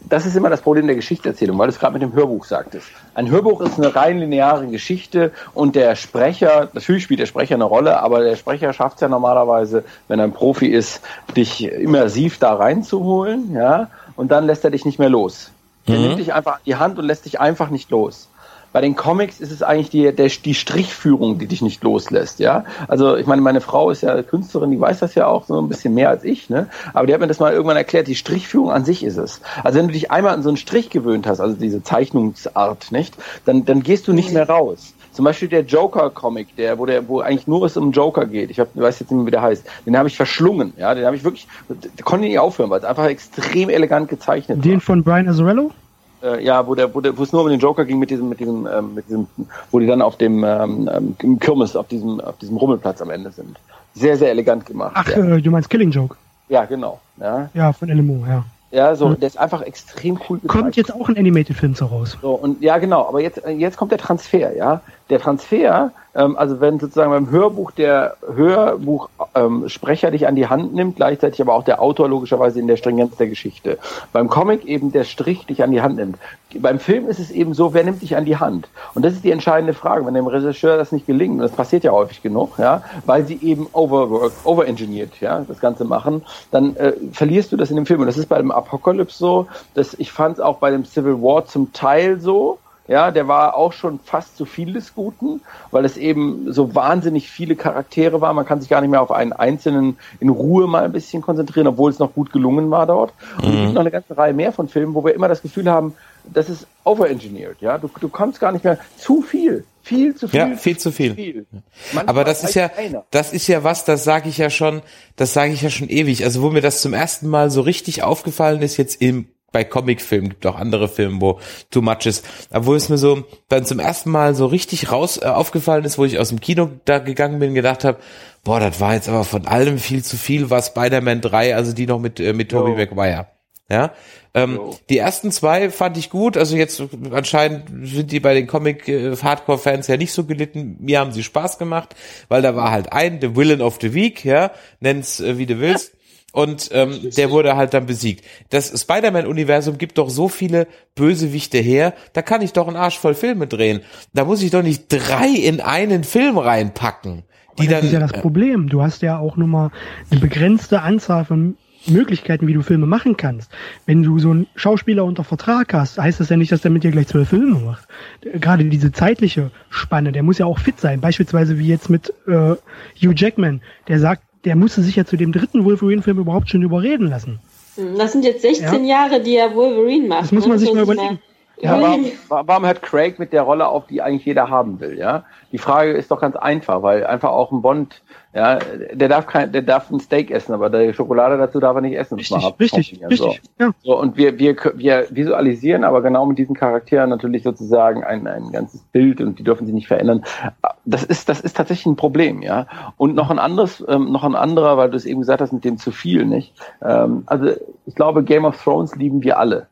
das ist immer das Problem der Geschichtenerzählung, weil du es gerade mit dem Hörbuch sagtest. Ein Hörbuch ist eine rein lineare Geschichte und der Sprecher, natürlich spielt der Sprecher eine Rolle, aber der Sprecher schafft es ja normalerweise, wenn er ein Profi ist, dich immersiv da reinzuholen, ja, und dann lässt er dich nicht mehr los. Der nimmt dich einfach die Hand und lässt dich einfach nicht los. Bei den Comics ist es eigentlich die, der, die Strichführung, die dich nicht loslässt, ja. Also ich meine, meine Frau ist ja Künstlerin, die weiß das ja auch so ein bisschen mehr als ich, ne? Aber die hat mir das mal irgendwann erklärt, die Strichführung an sich ist es. Also wenn du dich einmal an so einen Strich gewöhnt hast, also diese Zeichnungsart, nicht, dann, dann gehst du nicht mehr raus. Zum Beispiel der Joker-Comic, der, wo der, wo eigentlich nur es um Joker geht. Ich hab, weiß jetzt nicht mehr, wie der heißt. Den habe ich verschlungen. Ja, den habe ich wirklich, konnte nicht aufhören, weil es einfach extrem elegant gezeichnet Den war. von Brian Azzarello? Äh, ja, wo der, wo der, wo es nur um den Joker ging mit diesem, mit diesem, ähm, mit diesem, wo die dann auf dem ähm, ähm, im Kirmes auf diesem, auf diesem Rummelplatz am Ende sind. Sehr, sehr elegant gemacht. Ach, ja. äh, du meinst Killing Joke? ja, genau. Ja, Ja, von LMO, ja. ja, so, Hm. der ist einfach extrem cool gezeichnet. Kommt jetzt auch ein Animated-Film so raus. So, und ja, genau, aber jetzt, jetzt kommt der Transfer, ja. Der Transfer, ähm, also wenn sozusagen beim Hörbuch der Hörbuchsprecher ähm, dich an die Hand nimmt, gleichzeitig aber auch der Autor logischerweise in der Stringenz der Geschichte. Beim Comic eben der Strich dich an die Hand nimmt. Beim Film ist es eben so, wer nimmt dich an die Hand? Und das ist die entscheidende Frage, wenn dem Regisseur das nicht gelingt, und das passiert ja häufig genug, ja, weil sie eben overwork, overengineert, ja, das Ganze machen, dann äh, verlierst du das in dem Film. Und das ist bei dem Apocalypse so, dass ich fand es auch bei dem Civil War zum Teil so, ja, der war auch schon fast zu viel des Guten, weil es eben so wahnsinnig viele Charaktere war. Man kann sich gar nicht mehr auf einen einzelnen in Ruhe mal ein bisschen konzentrieren, obwohl es noch gut gelungen war dort. Und es gibt noch eine ganze Reihe mehr von Filmen, wo wir immer das Gefühl haben, das ist overengineert, ja. Du, du kommst gar nicht mehr zu viel. Viel zu viel. Ja, viel zu viel. Manchmal Aber das ist ja, einer. das ist ja was, das sage ich ja schon, das sage ich ja schon ewig. Also wo mir das zum ersten Mal so richtig aufgefallen ist, jetzt im bei Comicfilmen gibt auch andere Filme, wo too much ist, aber wo es mir so dann zum ersten Mal so richtig raus äh, aufgefallen ist, wo ich aus dem Kino da gegangen bin, gedacht habe, boah, das war jetzt aber von allem viel zu viel, war Spider-Man 3, also die noch mit äh, mit Tobey. Maguire. Ja, ähm, Jo. die ersten zwei fand ich gut. Also jetzt anscheinend sind die bei den Comic äh, ja nicht so gelitten. Mir haben sie Spaß gemacht, weil da war halt ein, the Villain of the Week, ja, nenn's äh, wie du willst. Und ähm, der wurde halt dann besiegt. Das Spider-Man-Universum gibt doch so viele Bösewichte her, da kann ich doch einen Arsch voll Filme drehen. Da muss ich doch nicht drei in einen Film reinpacken. Die das dann, ist ja das Problem. Du hast ja auch nur mal eine begrenzte Anzahl von Möglichkeiten, wie du Filme machen kannst. Wenn du so einen Schauspieler unter Vertrag hast, heißt das ja nicht, dass der mit dir gleich zwölf Filme macht. Gerade diese zeitliche Spanne, der muss ja auch fit sein. Beispielsweise wie jetzt mit äh, Hugh Jackman, der sagt, der musste sich ja zu dem dritten Wolverine-Film überhaupt schon überreden lassen. Das sind jetzt 16 Jahre, die er Wolverine macht. Das muss ne? man sich mal überlegen. Ja, warum, wa- warum hört Craig mit der Rolle auf, die eigentlich jeder haben will, ja? Die Frage ist doch ganz einfach, weil einfach auch ein Bond, ja, der darf kein, der darf ein Steak essen, aber die Schokolade dazu darf er nicht essen. Richtig, mal richtig, richtig. So. Ja. So, und wir, wir, wir visualisieren aber genau mit diesen Charakteren natürlich sozusagen ein, ein ganzes Bild und die dürfen sich nicht verändern. Das ist, das ist tatsächlich ein Problem, ja. Und noch ein anderes, ähm, noch ein anderer, weil du es eben gesagt hast mit dem zu viel, nicht? Ähm, also, ich glaube, Game of Thrones lieben wir alle.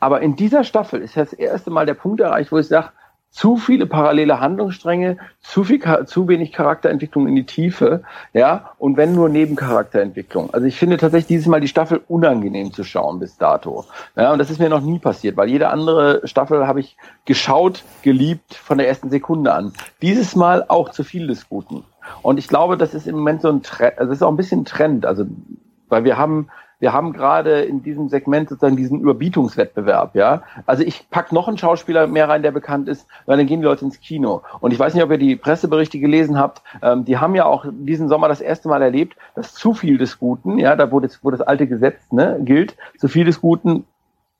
Aber in dieser Staffel ist das erste Mal der Punkt erreicht, wo ich sage, zu viele parallele Handlungsstränge, zu viel, zu wenig Charakterentwicklung in die Tiefe, ja, und wenn nur Nebencharakterentwicklung. Also ich finde tatsächlich dieses Mal die Staffel unangenehm zu schauen bis dato. Ja, und das ist mir noch nie passiert, weil jede andere Staffel habe ich geschaut, geliebt von der ersten Sekunde an. Dieses Mal auch zu viel des Guten. Und ich glaube, das ist im Moment so ein Trend, also das ist auch ein bisschen Trend, also weil wir haben wir haben gerade in diesem Segment sozusagen diesen Überbietungswettbewerb, ja. Also ich pack noch einen Schauspieler mehr rein, der bekannt ist, weil dann gehen die Leute ins Kino. Und ich weiß nicht, ob ihr die Presseberichte gelesen habt. Ähm, die haben ja auch diesen Sommer das erste Mal erlebt, dass zu viel des Guten, ja, da wo das, wo das alte Gesetz ne, gilt, zu viel des Guten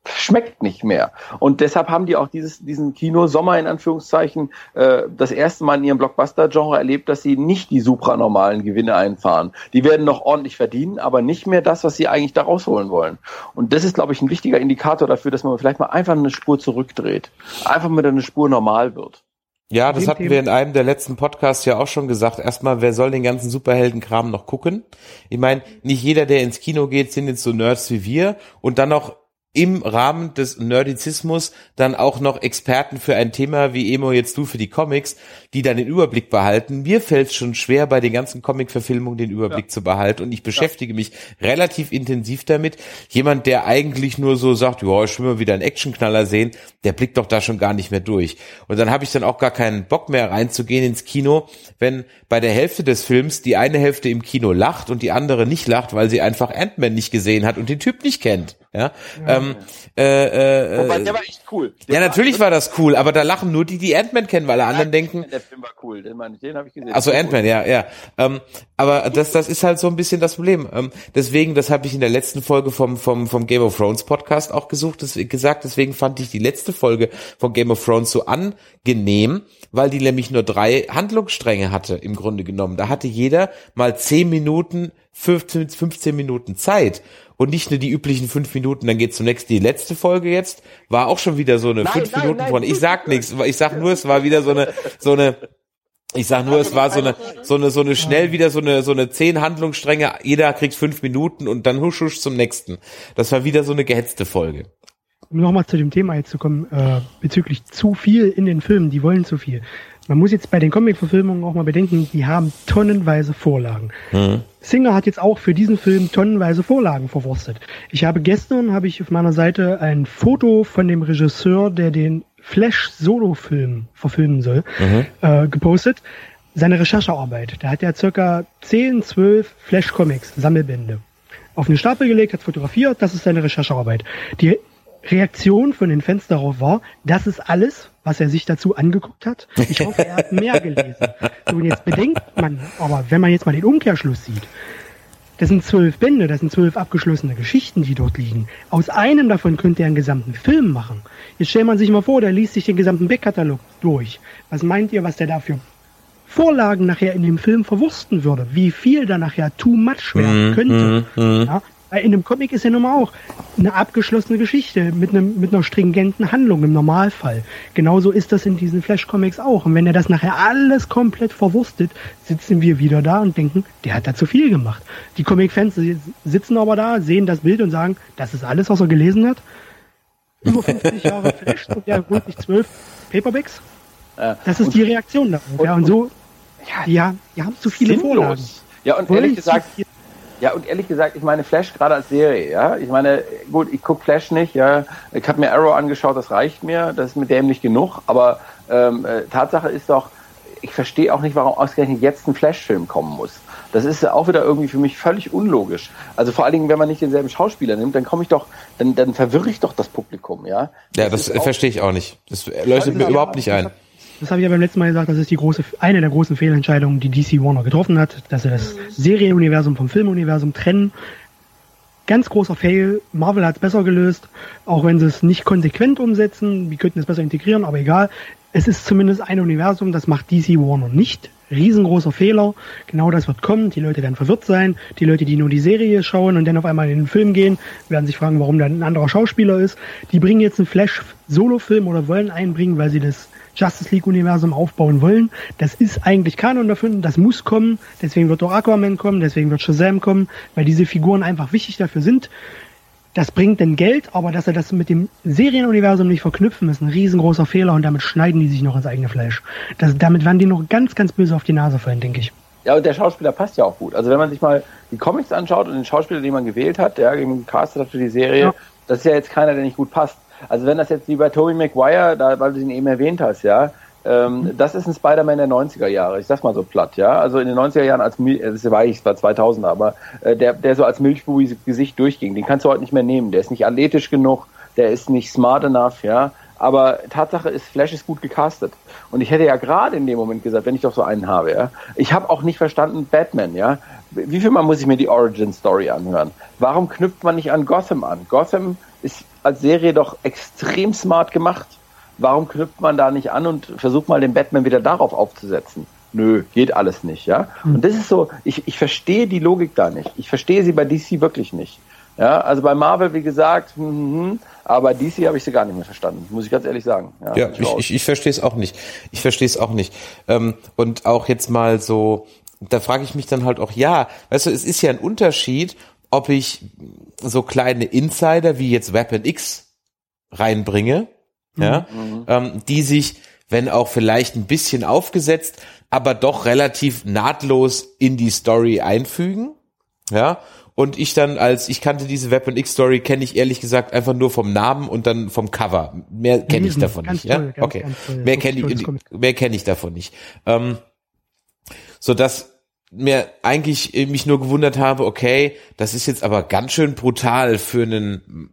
schmeckt nicht mehr. Und deshalb haben die auch dieses, diesen Kino-Sommer in Anführungszeichen äh, das erste Mal in ihrem Blockbuster-Genre erlebt, dass sie nicht die supranormalen Gewinne einfahren. Die werden noch ordentlich verdienen, aber nicht mehr das, was sie eigentlich da rausholen wollen. Und das ist, glaube ich, ein wichtiger Indikator dafür, dass man vielleicht mal einfach eine Spur zurückdreht. Einfach mit eine Spur normal wird. Ja, das hatten wir in einem der letzten Podcasts ja auch schon gesagt. Erstmal, wer soll den ganzen Superheldenkram noch gucken? Ich meine, nicht jeder, der ins Kino geht, sind jetzt so Nerds wie wir und dann noch im Rahmen des Nerdizismus dann auch noch Experten für ein Thema wie Emo jetzt du für die Comics, die dann den Überblick behalten. Mir fällt es schon schwer, bei den ganzen Comic-Verfilmungen den Überblick zu behalten und ich beschäftige mich relativ intensiv damit. Jemand, der eigentlich nur so sagt, ja, ich will mal wieder einen Actionknaller sehen, der blickt doch da schon gar nicht mehr durch. Und dann habe ich dann auch gar keinen Bock mehr reinzugehen ins Kino, wenn bei der Hälfte des Films die eine Hälfte im Kino lacht und die andere nicht lacht, weil sie einfach Ant-Man nicht gesehen hat und den Typ nicht kennt. Ja, ähm, äh, äh, Wobei, der war echt cool. Der ja, natürlich war das cool, aber da lachen nur die, die Ant-Man kennen, weil alle anderen denken, Der Film war cool, den, meine ich, den habe ich gesehen. also Ant-Man, ja, ja. Ähm, aber das, das ist halt so ein bisschen das Problem. Ähm, deswegen, das habe ich in der letzten Folge vom, vom, vom Game of Thrones Podcast auch gesucht, das, gesagt, deswegen fand ich die letzte Folge von Game of Thrones so angenehm, weil die nämlich nur drei Handlungsstränge hatte, im Grunde genommen. Da hatte jeder mal zehn Minuten, 15, 15 Minuten Zeit und nicht nur die üblichen fünf Minuten, dann geht zunächst die letzte Folge jetzt, war auch schon wieder so eine Nein, fünf nein, Minuten nein, von, ich sag nichts, ich sag nur, es war wieder so eine, so eine, ich sag nur, es war so eine, so eine, so eine schnell wieder so eine, so eine zehn Handlungsstränge, jeder kriegt fünf Minuten und dann husch husch zum nächsten. Das war wieder so eine gehetzte Folge. um nochmal zu dem Thema jetzt zu kommen, äh, bezüglich zu viel in den Filmen, die wollen zu viel. Man muss jetzt bei den Comic-Verfilmungen auch mal bedenken, die haben tonnenweise Vorlagen. Singer hat jetzt auch für diesen Film tonnenweise Vorlagen verwurstet. Ich habe gestern, habe ich auf meiner Seite ein Foto von dem Regisseur, der den Flash-Solo-Film verfilmen soll, äh, gepostet. Seine Recherchearbeit. Der hat ja circa 10, 12 Flash-Comics, Sammelbände auf einen Stapel gelegt, hat fotografiert, das ist seine Recherchearbeit. Die Reaktion von den Fans darauf war, das ist alles, was er sich dazu angeguckt hat. Ich hoffe, er hat mehr gelesen. So, und jetzt bedenkt man, aber wenn man jetzt mal den Umkehrschluss sieht, das sind zwölf Bände, das sind zwölf abgeschlossene Geschichten, die dort liegen. Aus einem davon könnte er einen gesamten Film machen. Jetzt stellt man sich mal vor, der liest sich den gesamten Backkatalog durch. Was meint ihr, was der dafür Vorlagen nachher in dem Film verwursten würde? Wie viel da nachher too much werden könnte? Ja? Weil in einem Comic ist ja nun mal auch eine abgeschlossene Geschichte mit, einem, mit einer stringenten Handlung im Normalfall. Genauso ist das in diesen Flash-Comics auch. Und wenn er das nachher alles komplett verwurstet, sitzen wir wieder da und denken, der hat da zu viel gemacht. Die Comic-Fans sitzen aber da, sehen das Bild und sagen, das ist alles, was er gelesen hat. Über 50 Jahre Flash und der holt sich zwölf Paperbacks. Das ist die Reaktion darauf. Ja, und so, ja, ja, die haben zu viele Sinnlos. Vorlagen. Ja, und Wollen ehrlich gesagt. Ja, und ehrlich gesagt, ich meine Flash gerade als Serie, ja. Ich meine, gut, ich guck Flash nicht, ja. Ich habe mir Arrow angeschaut, das reicht mir, das ist mit dem nicht genug, aber ähm, äh, Tatsache ist doch, ich verstehe auch nicht, warum ausgerechnet jetzt ein Flash-Film kommen muss. Das ist auch wieder irgendwie für mich völlig unlogisch. Also vor allen Dingen, wenn man nicht denselben Schauspieler nimmt, dann komme ich doch, dann, dann verwirre ich doch das Publikum, ja. Ja, das, verstehe ich auch nicht. Das leuchtet mir überhaupt nicht ein. Das habe ich ja beim letzten Mal gesagt, das ist die große, eine der großen Fehlentscheidungen, die DC Warner getroffen hat, dass sie das Serienuniversum vom Filmuniversum trennen. Ganz großer Fail. Marvel hat es besser gelöst, auch wenn sie es nicht konsequent umsetzen. Wir könnten es besser integrieren, aber egal. Es ist zumindest ein Universum, das macht DC Warner nicht. Riesengroßer Fehler. Genau das wird kommen. Die Leute werden verwirrt sein. Die Leute, die nur die Serie schauen und dann auf einmal in den Film gehen, werden sich fragen, warum da ein anderer Schauspieler ist. Die bringen jetzt einen Flash-Solo-Film oder wollen einbringen, weil sie das Justice League-Universum aufbauen wollen. Das ist eigentlich Kanon dafür, das muss kommen. Deswegen wird auch Aquaman kommen, deswegen wird Shazam kommen, weil diese Figuren einfach wichtig dafür sind. Das bringt dann Geld, aber dass er das mit dem Serienuniversum nicht verknüpfen, ist ein riesengroßer Fehler und damit schneiden die sich noch ins eigene Fleisch. Das, damit werden die noch ganz, ganz böse auf die Nase fallen, denke ich. Ja, und der Schauspieler passt ja auch gut. Also wenn man sich mal die Comics anschaut und den Schauspieler, den man gewählt hat, der gecastet hat für die Serie, Ja. das ist ja jetzt keiner, der nicht gut passt. Also wenn das jetzt wie bei Tobey Maguire, da, weil du ihn eben erwähnt hast, ja, ähm, das ist ein Spider-Man der 90er Jahre, ich sag's mal so platt, ja. Also in den 90er Jahren als, das war ich, es war 2000, aber äh, der, der so als Milchbubi Gesicht durchging, den kannst du heute nicht mehr nehmen. Der ist nicht athletisch genug, der ist nicht smart enough, ja. Aber Tatsache ist, Flash ist gut gecastet. Und ich hätte ja gerade in dem Moment gesagt, wenn ich doch so einen habe, ja. Ich habe auch nicht verstanden, Batman, ja. Wie viel Mal muss ich mir die Origin Story anhören? Warum knüpft man nicht an Gotham an? Gotham ist als Serie doch extrem smart gemacht. Warum knüpft man da nicht an und versucht mal den Batman wieder darauf aufzusetzen? Nö, geht alles nicht, ja. Und das ist so, ich, ich verstehe die Logik da nicht. Ich verstehe sie bei DC wirklich nicht. Ja, also bei Marvel, wie gesagt, hm, hm, hm, aber bei DC habe ich sie gar nicht mehr verstanden, muss ich ganz ehrlich sagen. Ja, bin ich, ich, ich verstehe es auch nicht. Ich verstehe es auch nicht. Ähm, und auch jetzt mal so, da frage ich mich dann halt auch, ja, weißt du, es ist ja ein Unterschied, ob ich so kleine Insider wie jetzt Weapon X reinbringe, ja, ähm, die sich, wenn auch vielleicht ein bisschen aufgesetzt, aber doch relativ nahtlos in die Story einfügen, ja, und ich dann als, ich kannte diese Weapon X Story, kenne ich ehrlich gesagt einfach nur vom Namen und dann vom Cover. Mehr kenne ich davon ganz nicht, toll, ja? ganz, okay. ganz. Mehr kenne ich, mehr kenne ich davon nicht. Ähm, so dass mir eigentlich mich nur gewundert habe, okay, das ist jetzt aber ganz schön brutal für einen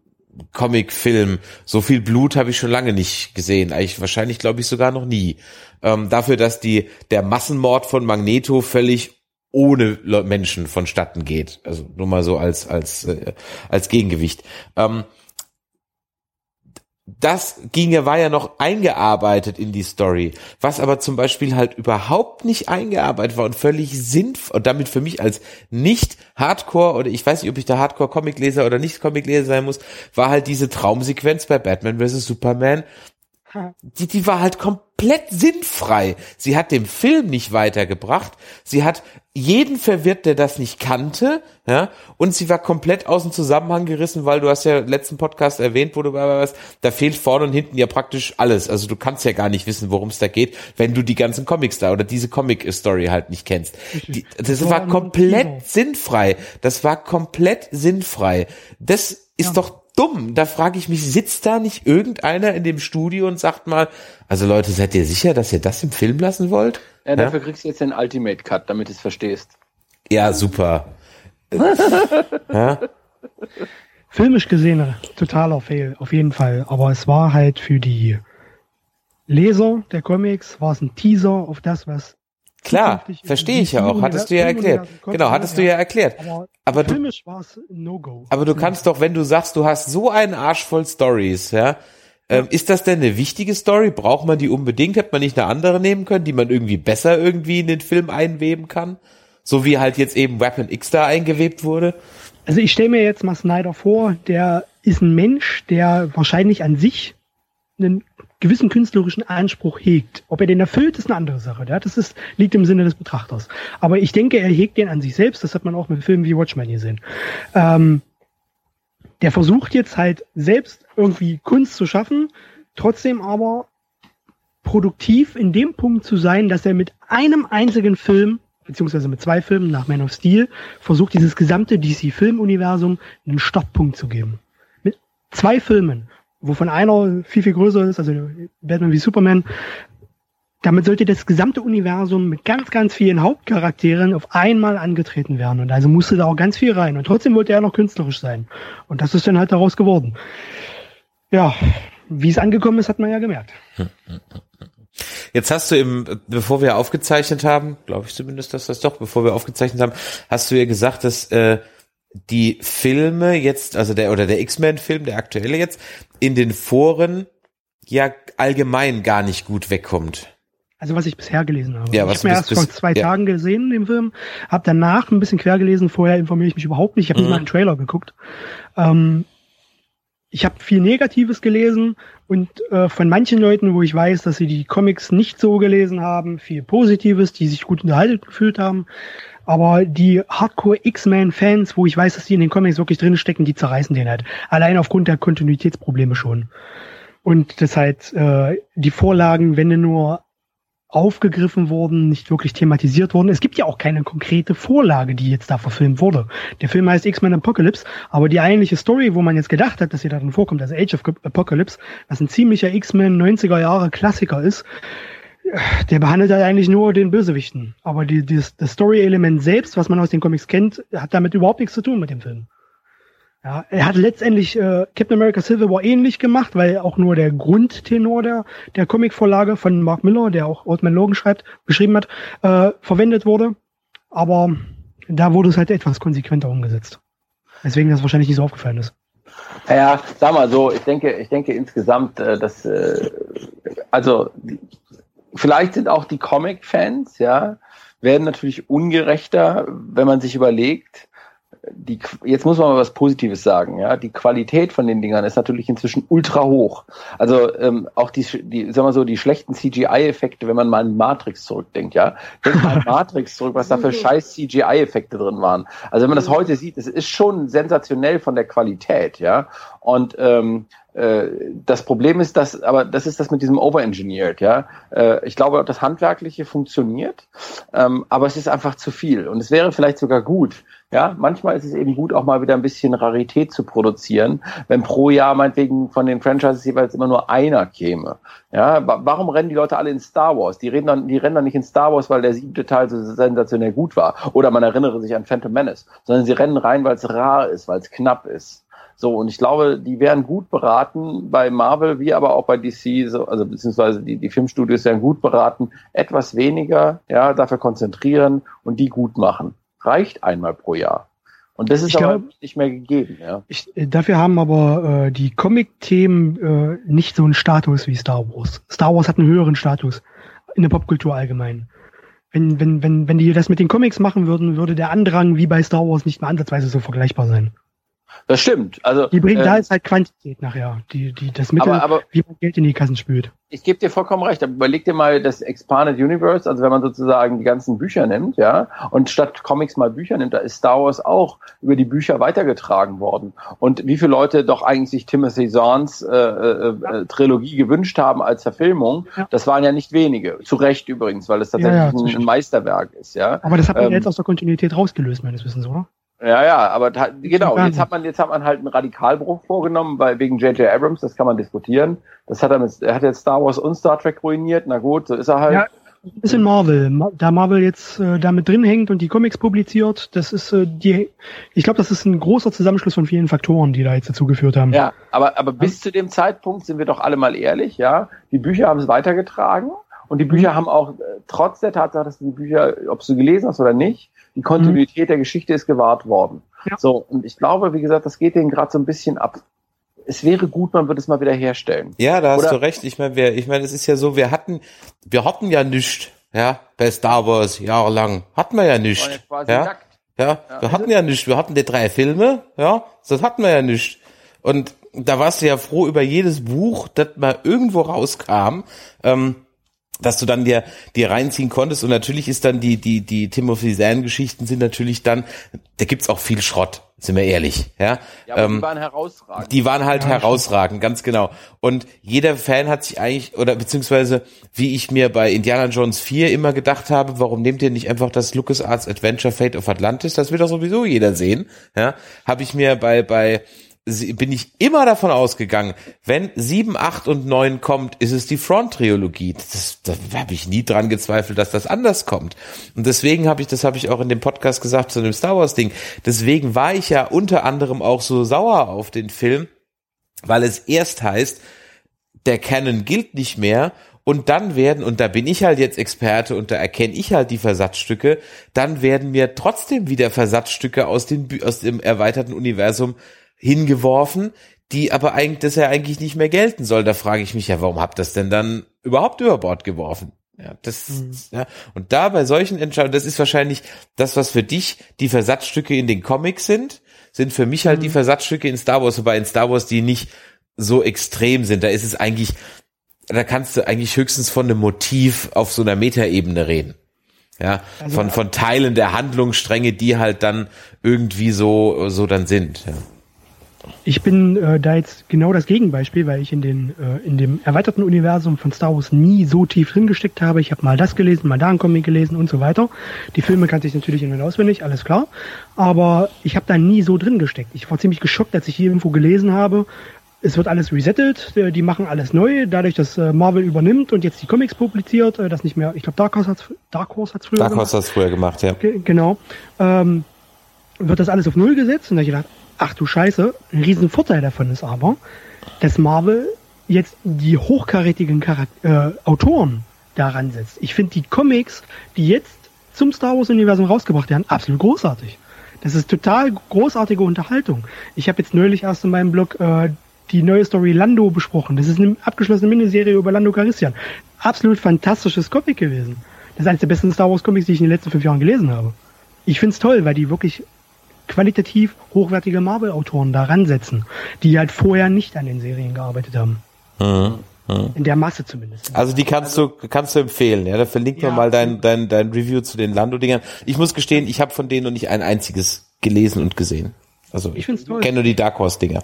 Comicfilm. So viel Blut habe ich schon lange nicht gesehen. Eigentlich wahrscheinlich, glaube ich, sogar noch nie. Ähm, dafür, dass die der Massenmord von Magneto völlig ohne Menschen vonstatten geht. Also nur mal so als als äh, als Gegengewicht. Ähm, das ging ja, war ja noch eingearbeitet in die Story, was aber zum Beispiel halt überhaupt nicht eingearbeitet war und völlig sinnvoll und damit für mich als nicht Hardcore oder ich weiß nicht, ob ich da Hardcore Comicleser oder nicht Comicleser sein muss, war halt diese Traumsequenz bei Batman vs Superman, die, die war halt komplett sinnfrei. Sie hat dem Film nicht weitergebracht. Sie hat jeden verwirrt, der das nicht kannte, ja, und sie war komplett aus dem Zusammenhang gerissen, weil du hast ja letzten Podcast erwähnt, wo du warst, da fehlt vorne und hinten ja praktisch alles. Also du kannst ja gar nicht wissen, worum es da geht, wenn du die ganzen Comics da oder diese Comic-Story halt nicht kennst. Die, das war komplett sinnfrei. Das war komplett sinnfrei. Das ist ja. doch dumm. Da frage ich mich, sitzt da nicht irgendeiner in dem Studio und sagt mal, also Leute, seid ihr sicher, dass ihr das im Film lassen wollt? Ja, dafür ja? kriegst du jetzt den Ultimate Cut, damit du es verstehst. Ja, super. ja? Filmisch gesehen, totaler Fail, auf jeden Fall. Aber es war halt für die Leser der Comics, war es ein Teaser auf das, was Klar, verstehe ich ja auch. Hattest du ja erklärt. Genau, hattest du ja erklärt. Aber, du, aber du kannst doch, wenn du sagst, du hast so einen Arsch voll Stories, ja, ähm, ist das denn eine wichtige Story? Braucht man die unbedingt? Hätte man nicht eine andere nehmen können, die man irgendwie besser irgendwie in den Film einweben kann? So wie halt jetzt eben Weapon X da eingewebt wurde? Also ich stelle mir jetzt mal Snyder vor, der ist ein Mensch, der wahrscheinlich an sich einen gewissen künstlerischen Anspruch hegt. Ob er den erfüllt, ist eine andere Sache. Ja? Das ist, liegt im Sinne des Betrachters. Aber ich denke, er hegt den an sich selbst. Das hat man auch mit Filmen wie Watchmen gesehen. Ähm, der versucht jetzt halt selbst irgendwie Kunst zu schaffen, trotzdem aber produktiv in dem Punkt zu sein, dass er mit einem einzigen Film, beziehungsweise mit zwei Filmen nach Man of Steel, versucht, dieses gesamte DC-Filmuniversum einen Startpunkt zu geben. Mit zwei Filmen wovon einer viel, viel größer ist, also Batman wie Superman. Damit sollte das gesamte Universum mit ganz, ganz vielen Hauptcharakteren auf einmal angetreten werden. Und also musste da auch ganz viel rein. Und trotzdem wollte er noch künstlerisch sein. Und das ist dann halt daraus geworden. Ja, wie es angekommen ist, hat man ja gemerkt. Jetzt hast du im, bevor wir aufgezeichnet haben, glaube ich zumindest, dass das doch, bevor wir aufgezeichnet haben, hast du ja gesagt, dass äh, die Filme jetzt, also der oder der X-Men-Film, der aktuelle jetzt, in den Foren ja allgemein gar nicht gut wegkommt. Also was ich bisher gelesen habe. Ja, was ich habe mir erst vor zwei ja. Tagen gesehen, den Film, habe danach ein bisschen quer gelesen, vorher informiere ich mich überhaupt nicht, ich habe mhm. nicht mal einen Trailer geguckt. Ähm, ich habe viel Negatives gelesen und äh, von manchen Leuten, wo ich weiß, dass sie die Comics nicht so gelesen haben, viel Positives, die sich gut unterhalten gefühlt haben. Aber die Hardcore X-Men-Fans, wo ich weiß, dass die in den Comics wirklich drinstecken, die zerreißen den halt. Allein aufgrund der Kontinuitätsprobleme schon. Und das halt äh, die Vorlagen, wenn nur aufgegriffen wurden, nicht wirklich thematisiert wurden. Es gibt ja auch keine konkrete Vorlage, die jetzt da verfilmt wurde. Der Film heißt X-Men Apocalypse, aber die eigentliche Story, wo man jetzt gedacht hat, dass sie darin vorkommt, also Age of Apocalypse, was ein ziemlicher X-Men 90er Jahre Klassiker ist, der behandelt halt eigentlich nur den Bösewichten. Aber die, die, das Story-Element selbst, was man aus den Comics kennt, hat damit überhaupt nichts zu tun mit dem Film. Ja, er hat letztendlich äh, Captain America Civil War ähnlich gemacht, weil auch nur der Grundtenor der, der Comic-Vorlage von Mark Miller, der auch Old Man Logan schreibt, geschrieben hat, äh, verwendet wurde. Aber da wurde es halt etwas konsequenter umgesetzt. Deswegen das wahrscheinlich nicht so aufgefallen ist. Ja, sag mal so, ich denke, ich denke insgesamt, äh, dass äh, also vielleicht sind auch die Comic-Fans, ja, werden natürlich ungerechter, wenn man sich überlegt, die, jetzt muss man mal was Positives sagen, ja. Die Qualität von den Dingern ist natürlich inzwischen ultra hoch. Also ähm, auch die, die, sagen wir so, die schlechten CGI-Effekte, wenn man mal an Matrix zurückdenkt, ja. Denkt mal an Matrix zurück, was da für scheiß CGI-Effekte drin waren. Also wenn man das heute sieht, es ist schon sensationell von der Qualität, ja. Und ähm, äh, das Problem ist, dass, aber das ist das mit diesem Overengineered, ja. Äh, ich glaube, das Handwerkliche funktioniert, ähm, aber es ist einfach zu viel. Und es wäre vielleicht sogar gut, ja. Manchmal ist es eben gut, auch mal wieder ein bisschen Rarität zu produzieren, wenn pro Jahr meinetwegen von den Franchises jeweils immer nur einer käme. Ja, warum rennen die Leute alle in Star Wars? Die reden dann, die rennen dann nicht in Star Wars, weil der siebte Teil so sensationell gut war. Oder man erinnere sich an Phantom Menace, sondern sie rennen rein, weil es rar ist, weil es knapp ist. So, und ich glaube, die wären gut beraten bei Marvel, wie aber auch bei DC, so, also beziehungsweise die, die Filmstudios wären gut beraten, etwas weniger, ja, dafür konzentrieren und die gut machen. Reicht einmal pro Jahr. Und das ist Ich aber glaub- nicht mehr gegeben, ja. Ich, äh, dafür haben aber äh, die Comic-Themen äh, nicht so einen Status wie Star Wars. Star Wars hat einen höheren Status in der Popkultur allgemein. Wenn, wenn, wenn, wenn die das mit den Comics machen würden, würde der Andrang wie bei Star Wars nicht mehr ansatzweise so vergleichbar sein. Das stimmt. Also Die bringen, ähm, da ist halt Quantität nachher, die, die das Mittel, aber, aber wie man Geld in die Kassen spült. ich gebe dir vollkommen recht, aber überleg dir mal das Expanded Universe, also wenn man sozusagen die ganzen Bücher nimmt, ja, und statt Comics mal Bücher nimmt, da ist Star Wars auch über die Bücher weitergetragen worden. Und wie viele Leute doch eigentlich sich Timothy Zahns äh, äh, äh, Trilogie gewünscht haben als Verfilmung, Ja. das waren ja nicht wenige. Zu Recht übrigens, weil es Ja, tatsächlich ja, ein, ein Meisterwerk ist, ja. Aber das hat man Ähm, jetzt aus der Kontinuität rausgelöst, meines Wissens, oder? Ja, ja, aber da, genau, jetzt hat man jetzt hat man halt einen Radikalbruch vorgenommen, weil wegen J.J. Abrams, das kann man diskutieren. Das hat er mit, er hat jetzt Star Wars und Star Trek ruiniert, na gut, so ist er halt. Ja, Ein bisschen Marvel. Ma- Da Marvel jetzt äh, damit drin hängt und die Comics publiziert, das ist äh, die, ich glaube, das ist ein großer Zusammenschluss von vielen Faktoren, die da jetzt dazu geführt haben. Ja, aber, aber bis zu dem Zeitpunkt sind wir doch alle mal ehrlich, ja. Die Bücher haben es weitergetragen und die Bücher haben auch, äh, trotz der Tatsache, dass du die Bücher, ob du gelesen hast oder nicht, die Kontinuität der Geschichte ist gewahrt worden. Ja. So, und ich glaube, wie gesagt, das geht denen gerade so ein bisschen ab. Es wäre gut, man würde es mal wieder herstellen. Ja, da hast Oder- du recht. Ich meine, wir, ich meine, es ist ja so, wir hatten, wir hatten ja nichts, ja, bei Star Wars jahrelang. Hatten wir ja ja nichts. Ja, nackt. ja, wir hatten ja nichts. Wir hatten die drei Filme, ja, das hatten wir ja nicht. Und da warst du ja froh über jedes Buch, das mal irgendwo rauskam. Ähm, dass du dann dir, dir reinziehen konntest und natürlich ist dann die, die, die Timothy Zahn Geschichten sind natürlich dann, da gibt's auch viel Schrott, sind wir ehrlich, ja. Ja, aber Ähm, die waren herausragend. die waren halt herausragend, ganz genau. Und jeder Fan hat sich eigentlich, oder beziehungsweise, wie ich mir bei Indiana Jones 4 immer gedacht habe, warum nehmt ihr nicht einfach das LucasArts Adventure Fate of Atlantis? Das will doch sowieso jeder sehen. Ja, habe ich mir bei, bei, bin ich immer davon ausgegangen, wenn 7, 8 und 9 kommt, ist es die Front-Trilogie. Das, da habe ich nie dran gezweifelt, dass das anders kommt. Und deswegen habe ich, das habe ich auch in dem Podcast gesagt zu dem Star Wars-Ding, deswegen war ich ja unter anderem auch so sauer auf den Film, weil es erst heißt, der Canon gilt nicht mehr und dann werden, und da bin ich halt jetzt Experte und da erkenne ich halt die Versatzstücke, dann werden mir trotzdem wieder Versatzstücke aus, den, aus dem erweiterten Universum hingeworfen, die aber eigentlich, das ja eigentlich nicht mehr gelten soll. Da frage ich mich ja, warum habt das denn dann überhaupt über Bord geworfen? Ja, das, ja, und da bei solchen Entscheidungen, das ist wahrscheinlich das, was für dich die Versatzstücke in den Comics sind, sind für mich halt die Versatzstücke in Star Wars, wobei in Star Wars die nicht so extrem sind. Da ist es eigentlich, da kannst du eigentlich höchstens von einem Motiv auf so einer Metaebene reden. Ja, von, von Teilen der Handlungsstränge, die halt dann irgendwie so, so dann sind. Ja. Ich bin äh, da jetzt genau das Gegenbeispiel, weil ich in, den, äh, in dem erweiterten Universum von Star Wars nie so tief drin gesteckt habe. Ich habe mal das gelesen, mal da einen Comic gelesen und so weiter. Die Filme kannte ich natürlich in- und auswendig, alles klar. Aber ich habe da nie so drin gesteckt. Ich war ziemlich geschockt, als ich hier irgendwo gelesen habe. Es wird alles resettet, äh, die machen alles neu, dadurch, dass äh, Marvel übernimmt und jetzt die Comics publiziert, äh, das nicht mehr, ich glaube Dark Horse hat's Dark Horse hat's früher Dark gemacht. Horse hat das früher gemacht, ja. Ge- Genau. Ähm, wird das alles auf Null gesetzt und da ich gedacht, ach du Scheiße, ein riesen Vorteil davon ist aber, dass Marvel jetzt die hochkarätigen Charak äh, Autoren daran setzt. Ich finde die Comics, die jetzt zum Star Wars Universum rausgebracht werden, absolut großartig. Das ist total großartige Unterhaltung. Ich habe jetzt neulich erst in meinem Blog äh, die neue Story Lando besprochen. Das ist eine abgeschlossene Miniserie über Lando Calrissian. Absolut fantastisches Comic gewesen. Das ist eines der besten Star Wars Comics, die ich in den letzten fünf Jahren gelesen habe. Ich find's toll, weil die wirklich qualitativ hochwertige Marvel-Autoren da ransetzen, die halt vorher nicht an den Serien gearbeitet haben. In der Masse zumindest. Also die kannst du kannst du empfehlen, ja. Da verlinkt Ja, man mal dein, dein, dein Review zu den Lando-Dingern. Ich muss gestehen, ich habe von denen noch nicht ein einziges gelesen und gesehen. Also ich, Ich kenne nur die Dark Horse-Dinger.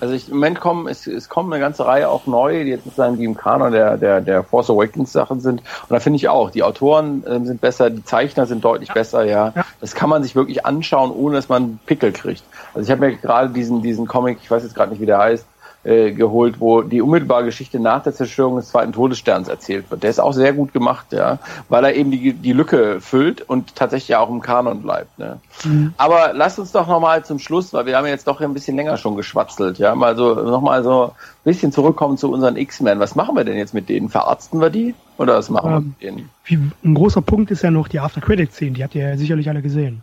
Also ich, im Moment kommen, es, es kommen eine ganze Reihe auch neu, die jetzt sozusagen die im Kanon der, der, der Force Awakens Sachen sind. Und da finde ich auch, die Autoren ähm, sind besser, die Zeichner sind deutlich besser, ja. Ja. Das kann man sich wirklich anschauen, ohne dass man einen Pickel kriegt. Also ich habe mir gerade diesen, diesen Comic, ich weiß jetzt gerade nicht, wie der heißt, äh, geholt, wo die unmittelbare Geschichte nach der Zerstörung des zweiten Todessterns erzählt wird. Der ist auch sehr gut gemacht, ja, weil er eben die, die Lücke füllt und tatsächlich auch im Kanon bleibt. Ne? Mhm. Aber lasst uns doch nochmal zum Schluss, weil wir haben jetzt doch ein bisschen länger schon geschwatzelt, ja, mal so nochmal so ein bisschen zurückkommen zu unseren X-Men. Was machen wir denn jetzt mit denen? Verarzten wir die? Oder was machen ähm, wir mit denen? Wie, ein großer Punkt ist ja noch die After-Credit-Szene, die habt ihr ja sicherlich alle gesehen.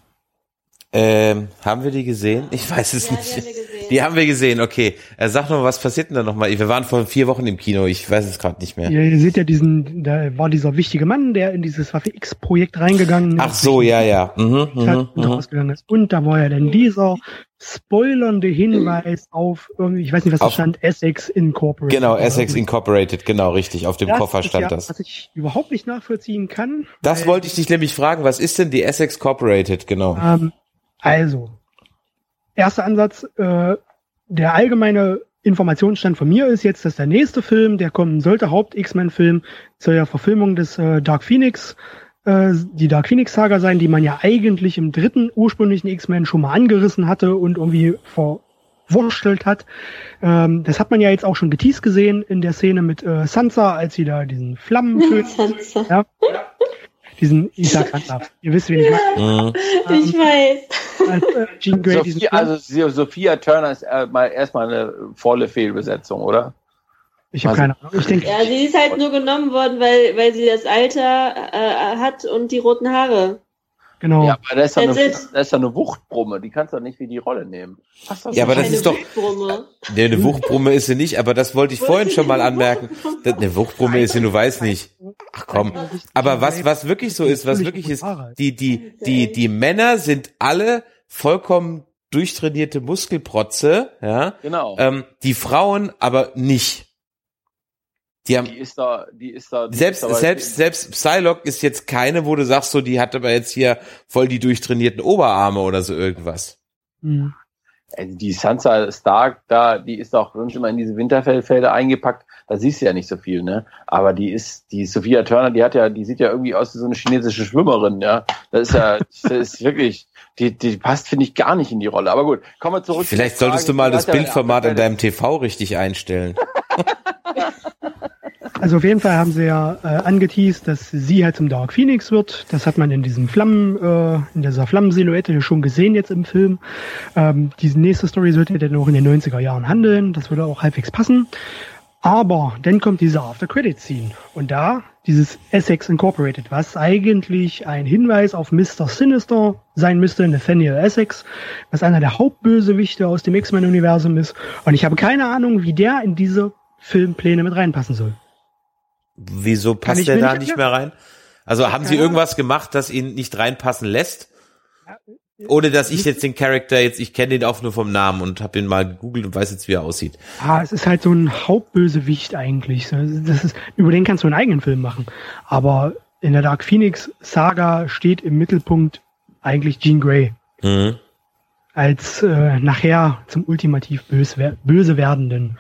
Ähm, haben wir die gesehen? Ich weiß es ja, nicht. Die haben, die haben wir gesehen, okay. Äh, sag noch mal, was passiert denn da nochmal? Wir waren vor vier Wochen im Kino, ich weiß es gerade nicht mehr. Ja, ihr seht ja diesen, da war dieser wichtige Mann, der in dieses Waffe X-Projekt reingegangen ist. Ach so, ja, ja. Mhm, mhm, mhm. Rausgegangen ist. Und da war ja dann dieser spoilernde Hinweis auf irgendwie, ich weiß nicht, was da stand, Essex Incorporated. Genau, Essex Incorporated, genau, richtig. Auf dem das Koffer stand ja, das. Was ich überhaupt nicht nachvollziehen kann. Das wollte ich dich nämlich fragen, was ist denn die Essex Corporated, genau? Ähm, also, erster Ansatz, äh, der allgemeine Informationsstand von mir ist jetzt, dass der nächste Film, der kommen sollte, Haupt-X-Men-Film zur Verfilmung des äh, Dark Phoenix, äh, die Dark Phoenix-Saga sein, die man ja eigentlich im dritten ursprünglichen X-Men schon mal angerissen hatte und irgendwie verwurstelt hat. Ähm, das hat man ja jetzt auch schon geteased gesehen in der Szene mit äh, Sansa, als sie da diesen Flammenkönig, ja, diesen, ich sag Sansa, ihr wisst, wen ich meine. Ich weiß als äh, Jean Grey. Sophia, also Sophia Turner ist äh, mal erstmal eine volle Fehlbesetzung, oder? Ich habe also, keine Ahnung. Ich denke, ja, sie ist halt nur genommen worden, weil, weil sie das Alter äh, hat und die roten Haare. Genau. Ja, aber da ist, doch eine, da ist doch eine Wuchtbrumme, die kannst du doch nicht wie die Rolle nehmen. ja, aber das ist doch. Nee, eine Wuchtbrumme ist sie nicht, aber das wollte ich vorhin schon mal anmerken. Eine Wuchtbrumme ist sie, du weißt nicht. Ach komm. Aber was, was wirklich so ist, was wirklich ist, die, die, die, die Männer sind alle vollkommen durchtrainierte Muskelprotze, ja. Genau. Ähm, die Frauen aber nicht. Die, haben, die ist da, die ist da. Die selbst, ist selbst, selbst Psylocke ist jetzt keine, wo du sagst, so, die hat aber jetzt hier voll die durchtrainierten Oberarme oder so irgendwas. Mhm. Die Sansa Stark da, die ist auch schon immer in diese Winterfellfelder eingepackt. Da siehst du ja nicht so viel, ne? Aber die ist, die Sophia Turner, die hat ja, die sieht ja irgendwie aus wie so eine chinesische Schwimmerin, ja. Das ist ja, das ist wirklich, die, die passt, finde ich, gar nicht in die Rolle. Aber gut, kommen wir zurück. Vielleicht solltest du mal das Bildformat in deinem TV richtig einstellen. Also auf jeden Fall haben sie ja äh, angeteased, dass sie halt zum Dark Phoenix wird. Das hat man in diesem Flammen, äh, in dieser Flammensilhouette schon gesehen jetzt im Film. Ähm, diese nächste Story sollte dann auch in den 90er Jahren handeln. Das würde auch halbwegs passen. Aber dann kommt diese After Credit Scene und da dieses Essex Incorporated, was eigentlich ein Hinweis auf Mr. Sinister sein müsste, Nathaniel Essex, was einer der Hauptbösewichte aus dem X-Men-Universum ist. Und ich habe keine Ahnung, wie der in diese Filmpläne mit reinpassen soll. Wieso passt der da nicht mehr rein? Also haben sie irgendwas gemacht, das ihn nicht reinpassen lässt? Ohne dass ich jetzt den Charakter jetzt, ich kenne den auch nur vom Namen und habe ihn mal gegoogelt und weiß jetzt, wie er aussieht. Ah, es ist halt so ein Hauptbösewicht eigentlich. Das ist, über den kannst du einen eigenen Film machen. Aber in der Dark Phoenix Saga steht im Mittelpunkt eigentlich Jean Grey. Mhm. Als äh, nachher zum ultimativ böse, böse werdenden.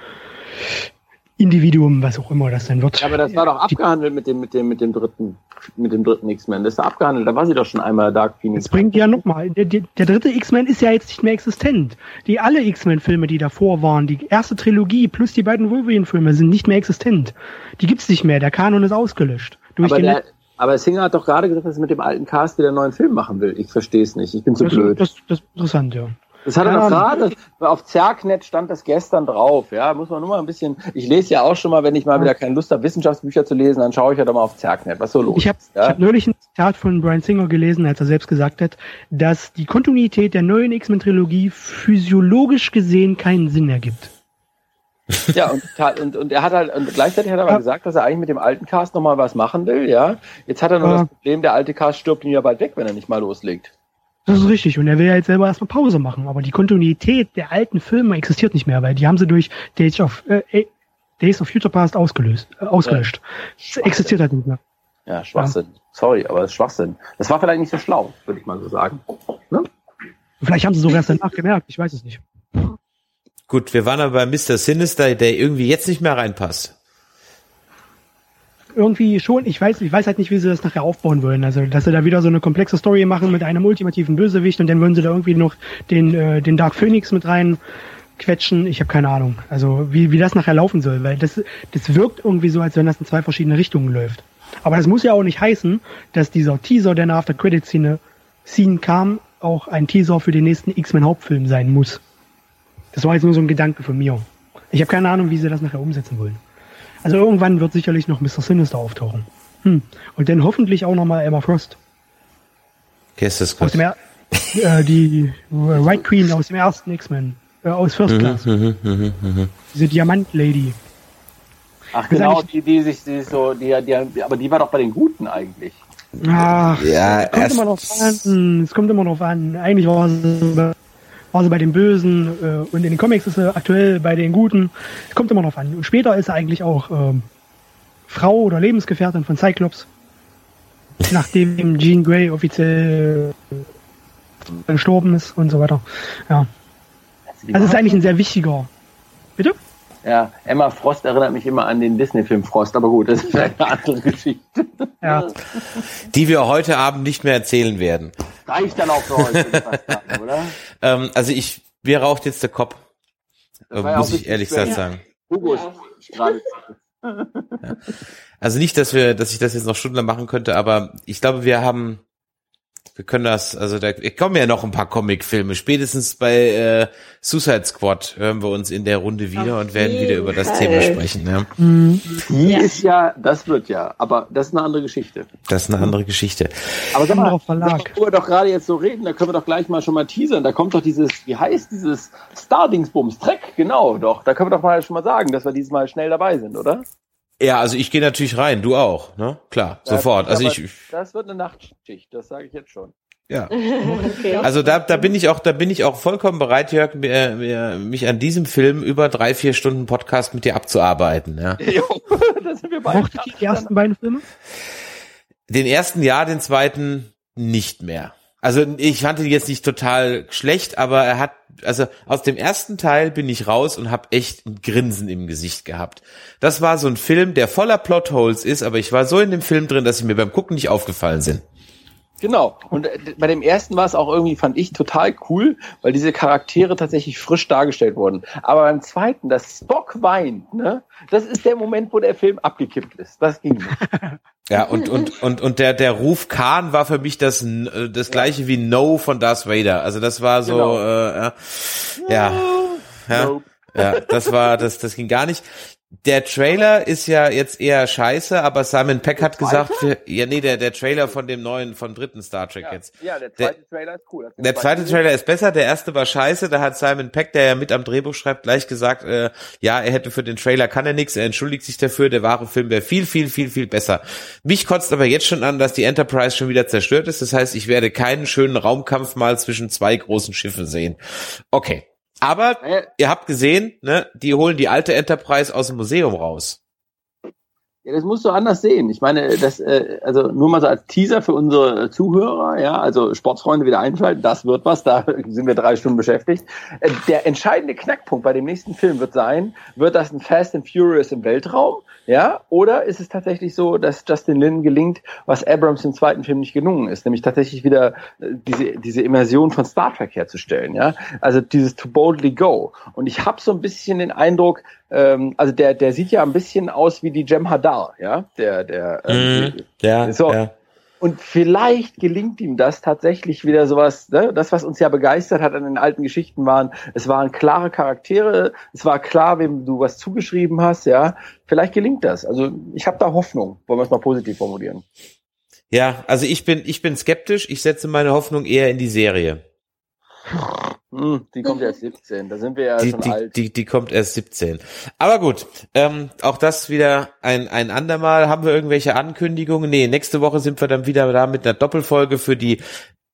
Individuum, was auch immer das dann wird. Ja, aber das war doch abgehandelt mit dem, mit dem, mit dem dritten, mit dem dritten X-Men. Das ist abgehandelt. Da war sie doch schon einmal Dark Phoenix. Das bringt ja nochmal. Der, der, der dritte X-Men ist ja jetzt nicht mehr existent. Die alle X-Men-Filme, die davor waren, die erste Trilogie plus die beiden Wolverine-Filme sind nicht mehr existent. Die gibt's nicht mehr. Der Kanon ist ausgelöscht. Durch aber, der, aber Singer hat doch gerade gesagt, dass er mit dem alten Cast wieder einen neuen Film machen will. Ich verstehe es nicht. Ich bin zu das, blöd. Das, das ist interessant, ja. Das hat er doch gerade, auf Zerknet stand das gestern drauf, ja, muss man nur mal ein bisschen, ich lese ja auch schon mal, wenn ich mal wieder keine Lust habe, Wissenschaftsbücher zu lesen, dann schaue ich ja doch mal auf Zerknet, was so los Ich habe ja? hab neulich ein Zitat von Brian Singer gelesen, als er selbst gesagt hat, dass die Kontinuität der neuen X-Men-Trilogie physiologisch gesehen keinen Sinn ergibt. ja, und, und, und er hat halt, und gleichzeitig hat er aber ja. gesagt, dass er eigentlich mit dem alten Cast nochmal was machen will, ja. Jetzt hat er nur ja. das Problem, der alte Cast stirbt ihn ja bald weg, wenn er nicht mal loslegt. Das ist richtig. Und er will ja jetzt selber erstmal Pause machen. Aber die Kontinuität der alten Filme existiert nicht mehr, weil die haben sie durch Days of, äh, Days of Future Past ausgelöst, äh, ausgelöscht. Ja, existiert halt nicht mehr. Ja, Schwachsinn. Ja. Sorry, aber das ist Schwachsinn. Das war vielleicht nicht so schlau, würde ich mal so sagen. Ne? Vielleicht haben sie sogar erst danach gemerkt. Ich weiß es nicht. Gut, wir waren aber bei Mr. Sinister, der irgendwie jetzt nicht mehr reinpasst irgendwie schon, ich weiß, ich weiß halt nicht, wie sie das nachher aufbauen wollen. Also, dass sie da wieder so eine komplexe Story machen mit einem ultimativen Bösewicht und dann würden sie da irgendwie noch den, äh, den Dark Phoenix mit rein quetschen, ich habe keine Ahnung. Also wie, wie das nachher laufen soll, weil das, das wirkt irgendwie so, als wenn das in zwei verschiedene Richtungen läuft. Aber das muss ja auch nicht heißen, dass dieser Teaser, der nach der Credit-Szene Scene kam, auch ein Teaser für den nächsten X-Men-Hauptfilm sein muss. Das war jetzt nur so ein Gedanke von mir. Ich habe keine Ahnung, wie sie das nachher umsetzen wollen. Also irgendwann wird sicherlich noch Mr. Sinister auftauchen. Hm. Und dann hoffentlich auch nochmal Emma Frost. Das Aus dem er äh, die White Queen aus dem ersten X-Men. Äh, aus First Class. Mhm, mhm, mhm. Diese Diamant-Lady. Ach ist genau, die, die sich die so, die, die, aber die war doch bei den Guten eigentlich. Ach, Ja, es kommt immer drauf an. Es kommt immer drauf an. Eigentlich war sie, sie bei den Bösen äh, und in den Comics ist sie aktuell bei den Guten. Es kommt immer drauf an. Und später ist sie eigentlich auch ähm, Frau oder Lebensgefährtin von Cyclops. Nachdem Jean Grey offiziell äh, gestorben ist und so weiter. Ja. Also es ist eigentlich ein sehr wichtiger. Ja, Emma Frost erinnert mich immer an den Disney-Film Frost, aber gut, das ist eine andere Geschichte. Ja. Die wir heute Abend nicht mehr erzählen werden. Reicht dann auch für heute, fast sagen, oder? Ähm, also ich, mir raucht jetzt der Kopf. Äh, muss auch ich ehrlich gesagt sagen. Hugo Ja. gerade. Also nicht, dass wir, dass ich das jetzt noch stundenlang machen könnte, aber ich glaube, wir haben, wir können das, also da kommen ja noch ein paar Comicfilme. Spätestens bei äh, Suicide Squad hören wir uns in der Runde wieder Auf und werden wieder über das. Thema sprechen. Ja. Die Ja. ist ja, das wird ja, aber das ist eine andere Geschichte. Das ist eine andere Geschichte. Aber sag mal, Verlag. wo wir doch gerade jetzt so reden, da können wir doch gleich mal schon mal teasern. Da kommt doch dieses, wie heißt dieses Stardingsbums? Trek, genau, doch. Da können wir doch mal schon mal sagen, dass wir dieses Mal schnell dabei sind, oder? Ja, also ich gehe natürlich rein, du auch, ne? Klar, sofort. Ja, Also aber ich, Das wird eine Nachtschicht, das sage ich jetzt schon. ja. okay. Also da, da bin ich auch, da bin ich auch vollkommen bereit, Jörg, mir, mir, mich an diesem Film über drei, vier Stunden Podcast mit dir abzuarbeiten. Ja. Jo, da sind wir beide. Die ersten beiden Filme? Den ersten ja, den zweiten nicht mehr. Also ich fand ihn jetzt nicht total schlecht, aber er hat, also aus dem ersten Teil bin ich raus und habe echt ein Grinsen im Gesicht gehabt. Das war so ein Film, der voller Plotholes ist, aber ich war so in dem Film drin, dass sie mir beim Gucken nicht aufgefallen sind. Genau. Und äh, bei dem ersten war es auch irgendwie, fand ich, total cool, weil diese Charaktere tatsächlich frisch dargestellt wurden. Aber beim zweiten, das Spock weint, ne? Das ist der Moment, wo der Film abgekippt ist. Das ging nicht. Ja, und, und, und, und der, der Ruf Khan war für mich das, äh, das gleiche wie No von Darth Vader. Also das war so, Genau. äh, ja, ja, ja, Nope. ja, das war, das, das ging gar nicht. Der Trailer ist ja jetzt eher scheiße, aber Simon Peck hat gesagt, ja, nee, der, der Trailer von dem neuen, vom dritten Star Trek Ja, jetzt. ja, der zweite Trailer ist cool. Der zweite Trailer ist besser, der erste war scheiße. Da hat Simon Peck, der ja mit am Drehbuch schreibt, gleich gesagt, äh, ja, er hätte für den Trailer kann er nichts, er entschuldigt sich dafür, der wahre Film wäre viel, viel, viel, viel besser. Mich kotzt aber jetzt schon an, dass die Enterprise schon wieder zerstört ist. Das heißt, ich werde keinen schönen Raumkampf mal zwischen zwei großen Schiffen sehen. Okay. Aber ihr habt gesehen, ne, die holen die alte Enterprise aus dem Museum raus. Ja, das musst du anders sehen. Ich meine, das, äh, also nur mal so als Teaser für unsere Zuhörer, ja, also Sportsfreunde wieder einschalten, das wird was, da sind wir drei Stunden beschäftigt. Äh, der entscheidende Knackpunkt bei dem nächsten Film wird sein, wird das ein Fast and Furious im Weltraum, ja, oder ist es tatsächlich so, dass Justin Lin gelingt, was Abrams im zweiten Film nicht gelungen ist, nämlich tatsächlich wieder äh, diese, diese Immersion von Star Trek herzustellen, ja, also dieses To Boldly Go. Und ich habe so ein bisschen den Eindruck, ähm, also der, der sieht ja ein bisschen aus wie die Jem Hadar, ja, der, der, ähm, Ja, So. ja. und vielleicht gelingt ihm das tatsächlich wieder sowas, ne? das, was uns ja begeistert hat an den alten Geschichten waren, es waren klare Charaktere, es war klar, wem du was zugeschrieben hast, ja. Vielleicht gelingt das. Also ich habe da Hoffnung, wollen wir es mal positiv formulieren. Ja, also ich bin, ich bin skeptisch. Ich setze meine Hoffnung eher in die Serie. Hm, die kommt ja erst 17, da sind wir ja die, schon die, alt. die, die kommt erst 17. Aber gut, ähm, auch das wieder ein, ein andermal. Haben wir irgendwelche Ankündigungen? Nee, nächste Woche sind wir dann wieder da mit einer Doppelfolge für die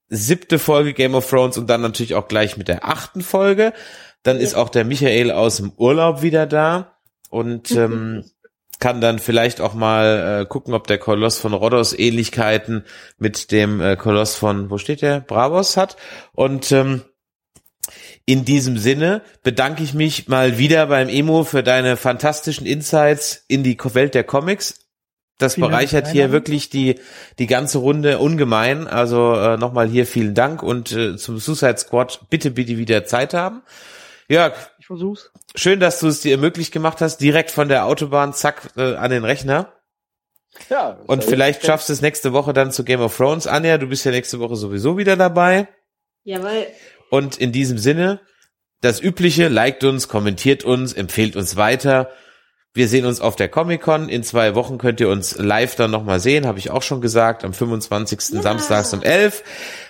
siebte Folge Game of Thrones und dann natürlich auch gleich mit der achten Folge. Dann ist auch der Michael aus dem Urlaub wieder da und ähm, kann dann vielleicht auch mal äh, gucken, ob der Koloss von Rhodos Ähnlichkeiten mit dem äh, Koloss von, wo steht der, Bravos hat. Und ähm, in diesem Sinne bedanke ich mich mal wieder beim Emo für deine fantastischen Insights in die Welt der Comics. Das Vielen bereichert hier wirklich die, die ganze Runde ungemein. Also äh, nochmal hier vielen Dank und äh, zum Suicide Squad bitte, bitte wieder Zeit haben. Jörg, Ich versuch's. Schön, dass du es dir möglich gemacht hast, direkt von der Autobahn, zack, äh, an den Rechner. Ja. Und vielleicht schaffst du es nächste Woche dann zu Game of Thrones. Anja, du bist ja nächste Woche sowieso wieder dabei. Jawohl. Und in diesem Sinne, das Übliche, liked uns, kommentiert uns, empfehlt uns weiter. Wir sehen uns auf der Comic-Con. In zwei Wochen könnt ihr uns live dann nochmal sehen, habe ich auch schon gesagt, am 25. Ja. Samstags um 11.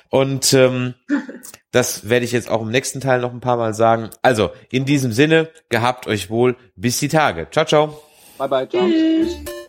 Und ähm, das werde ich jetzt auch im nächsten Teil noch ein paar Mal sagen. Also, in diesem Sinne, gehabt euch wohl, bis die Tage. Ciao, ciao. Bye bye, ciao. Tschüss.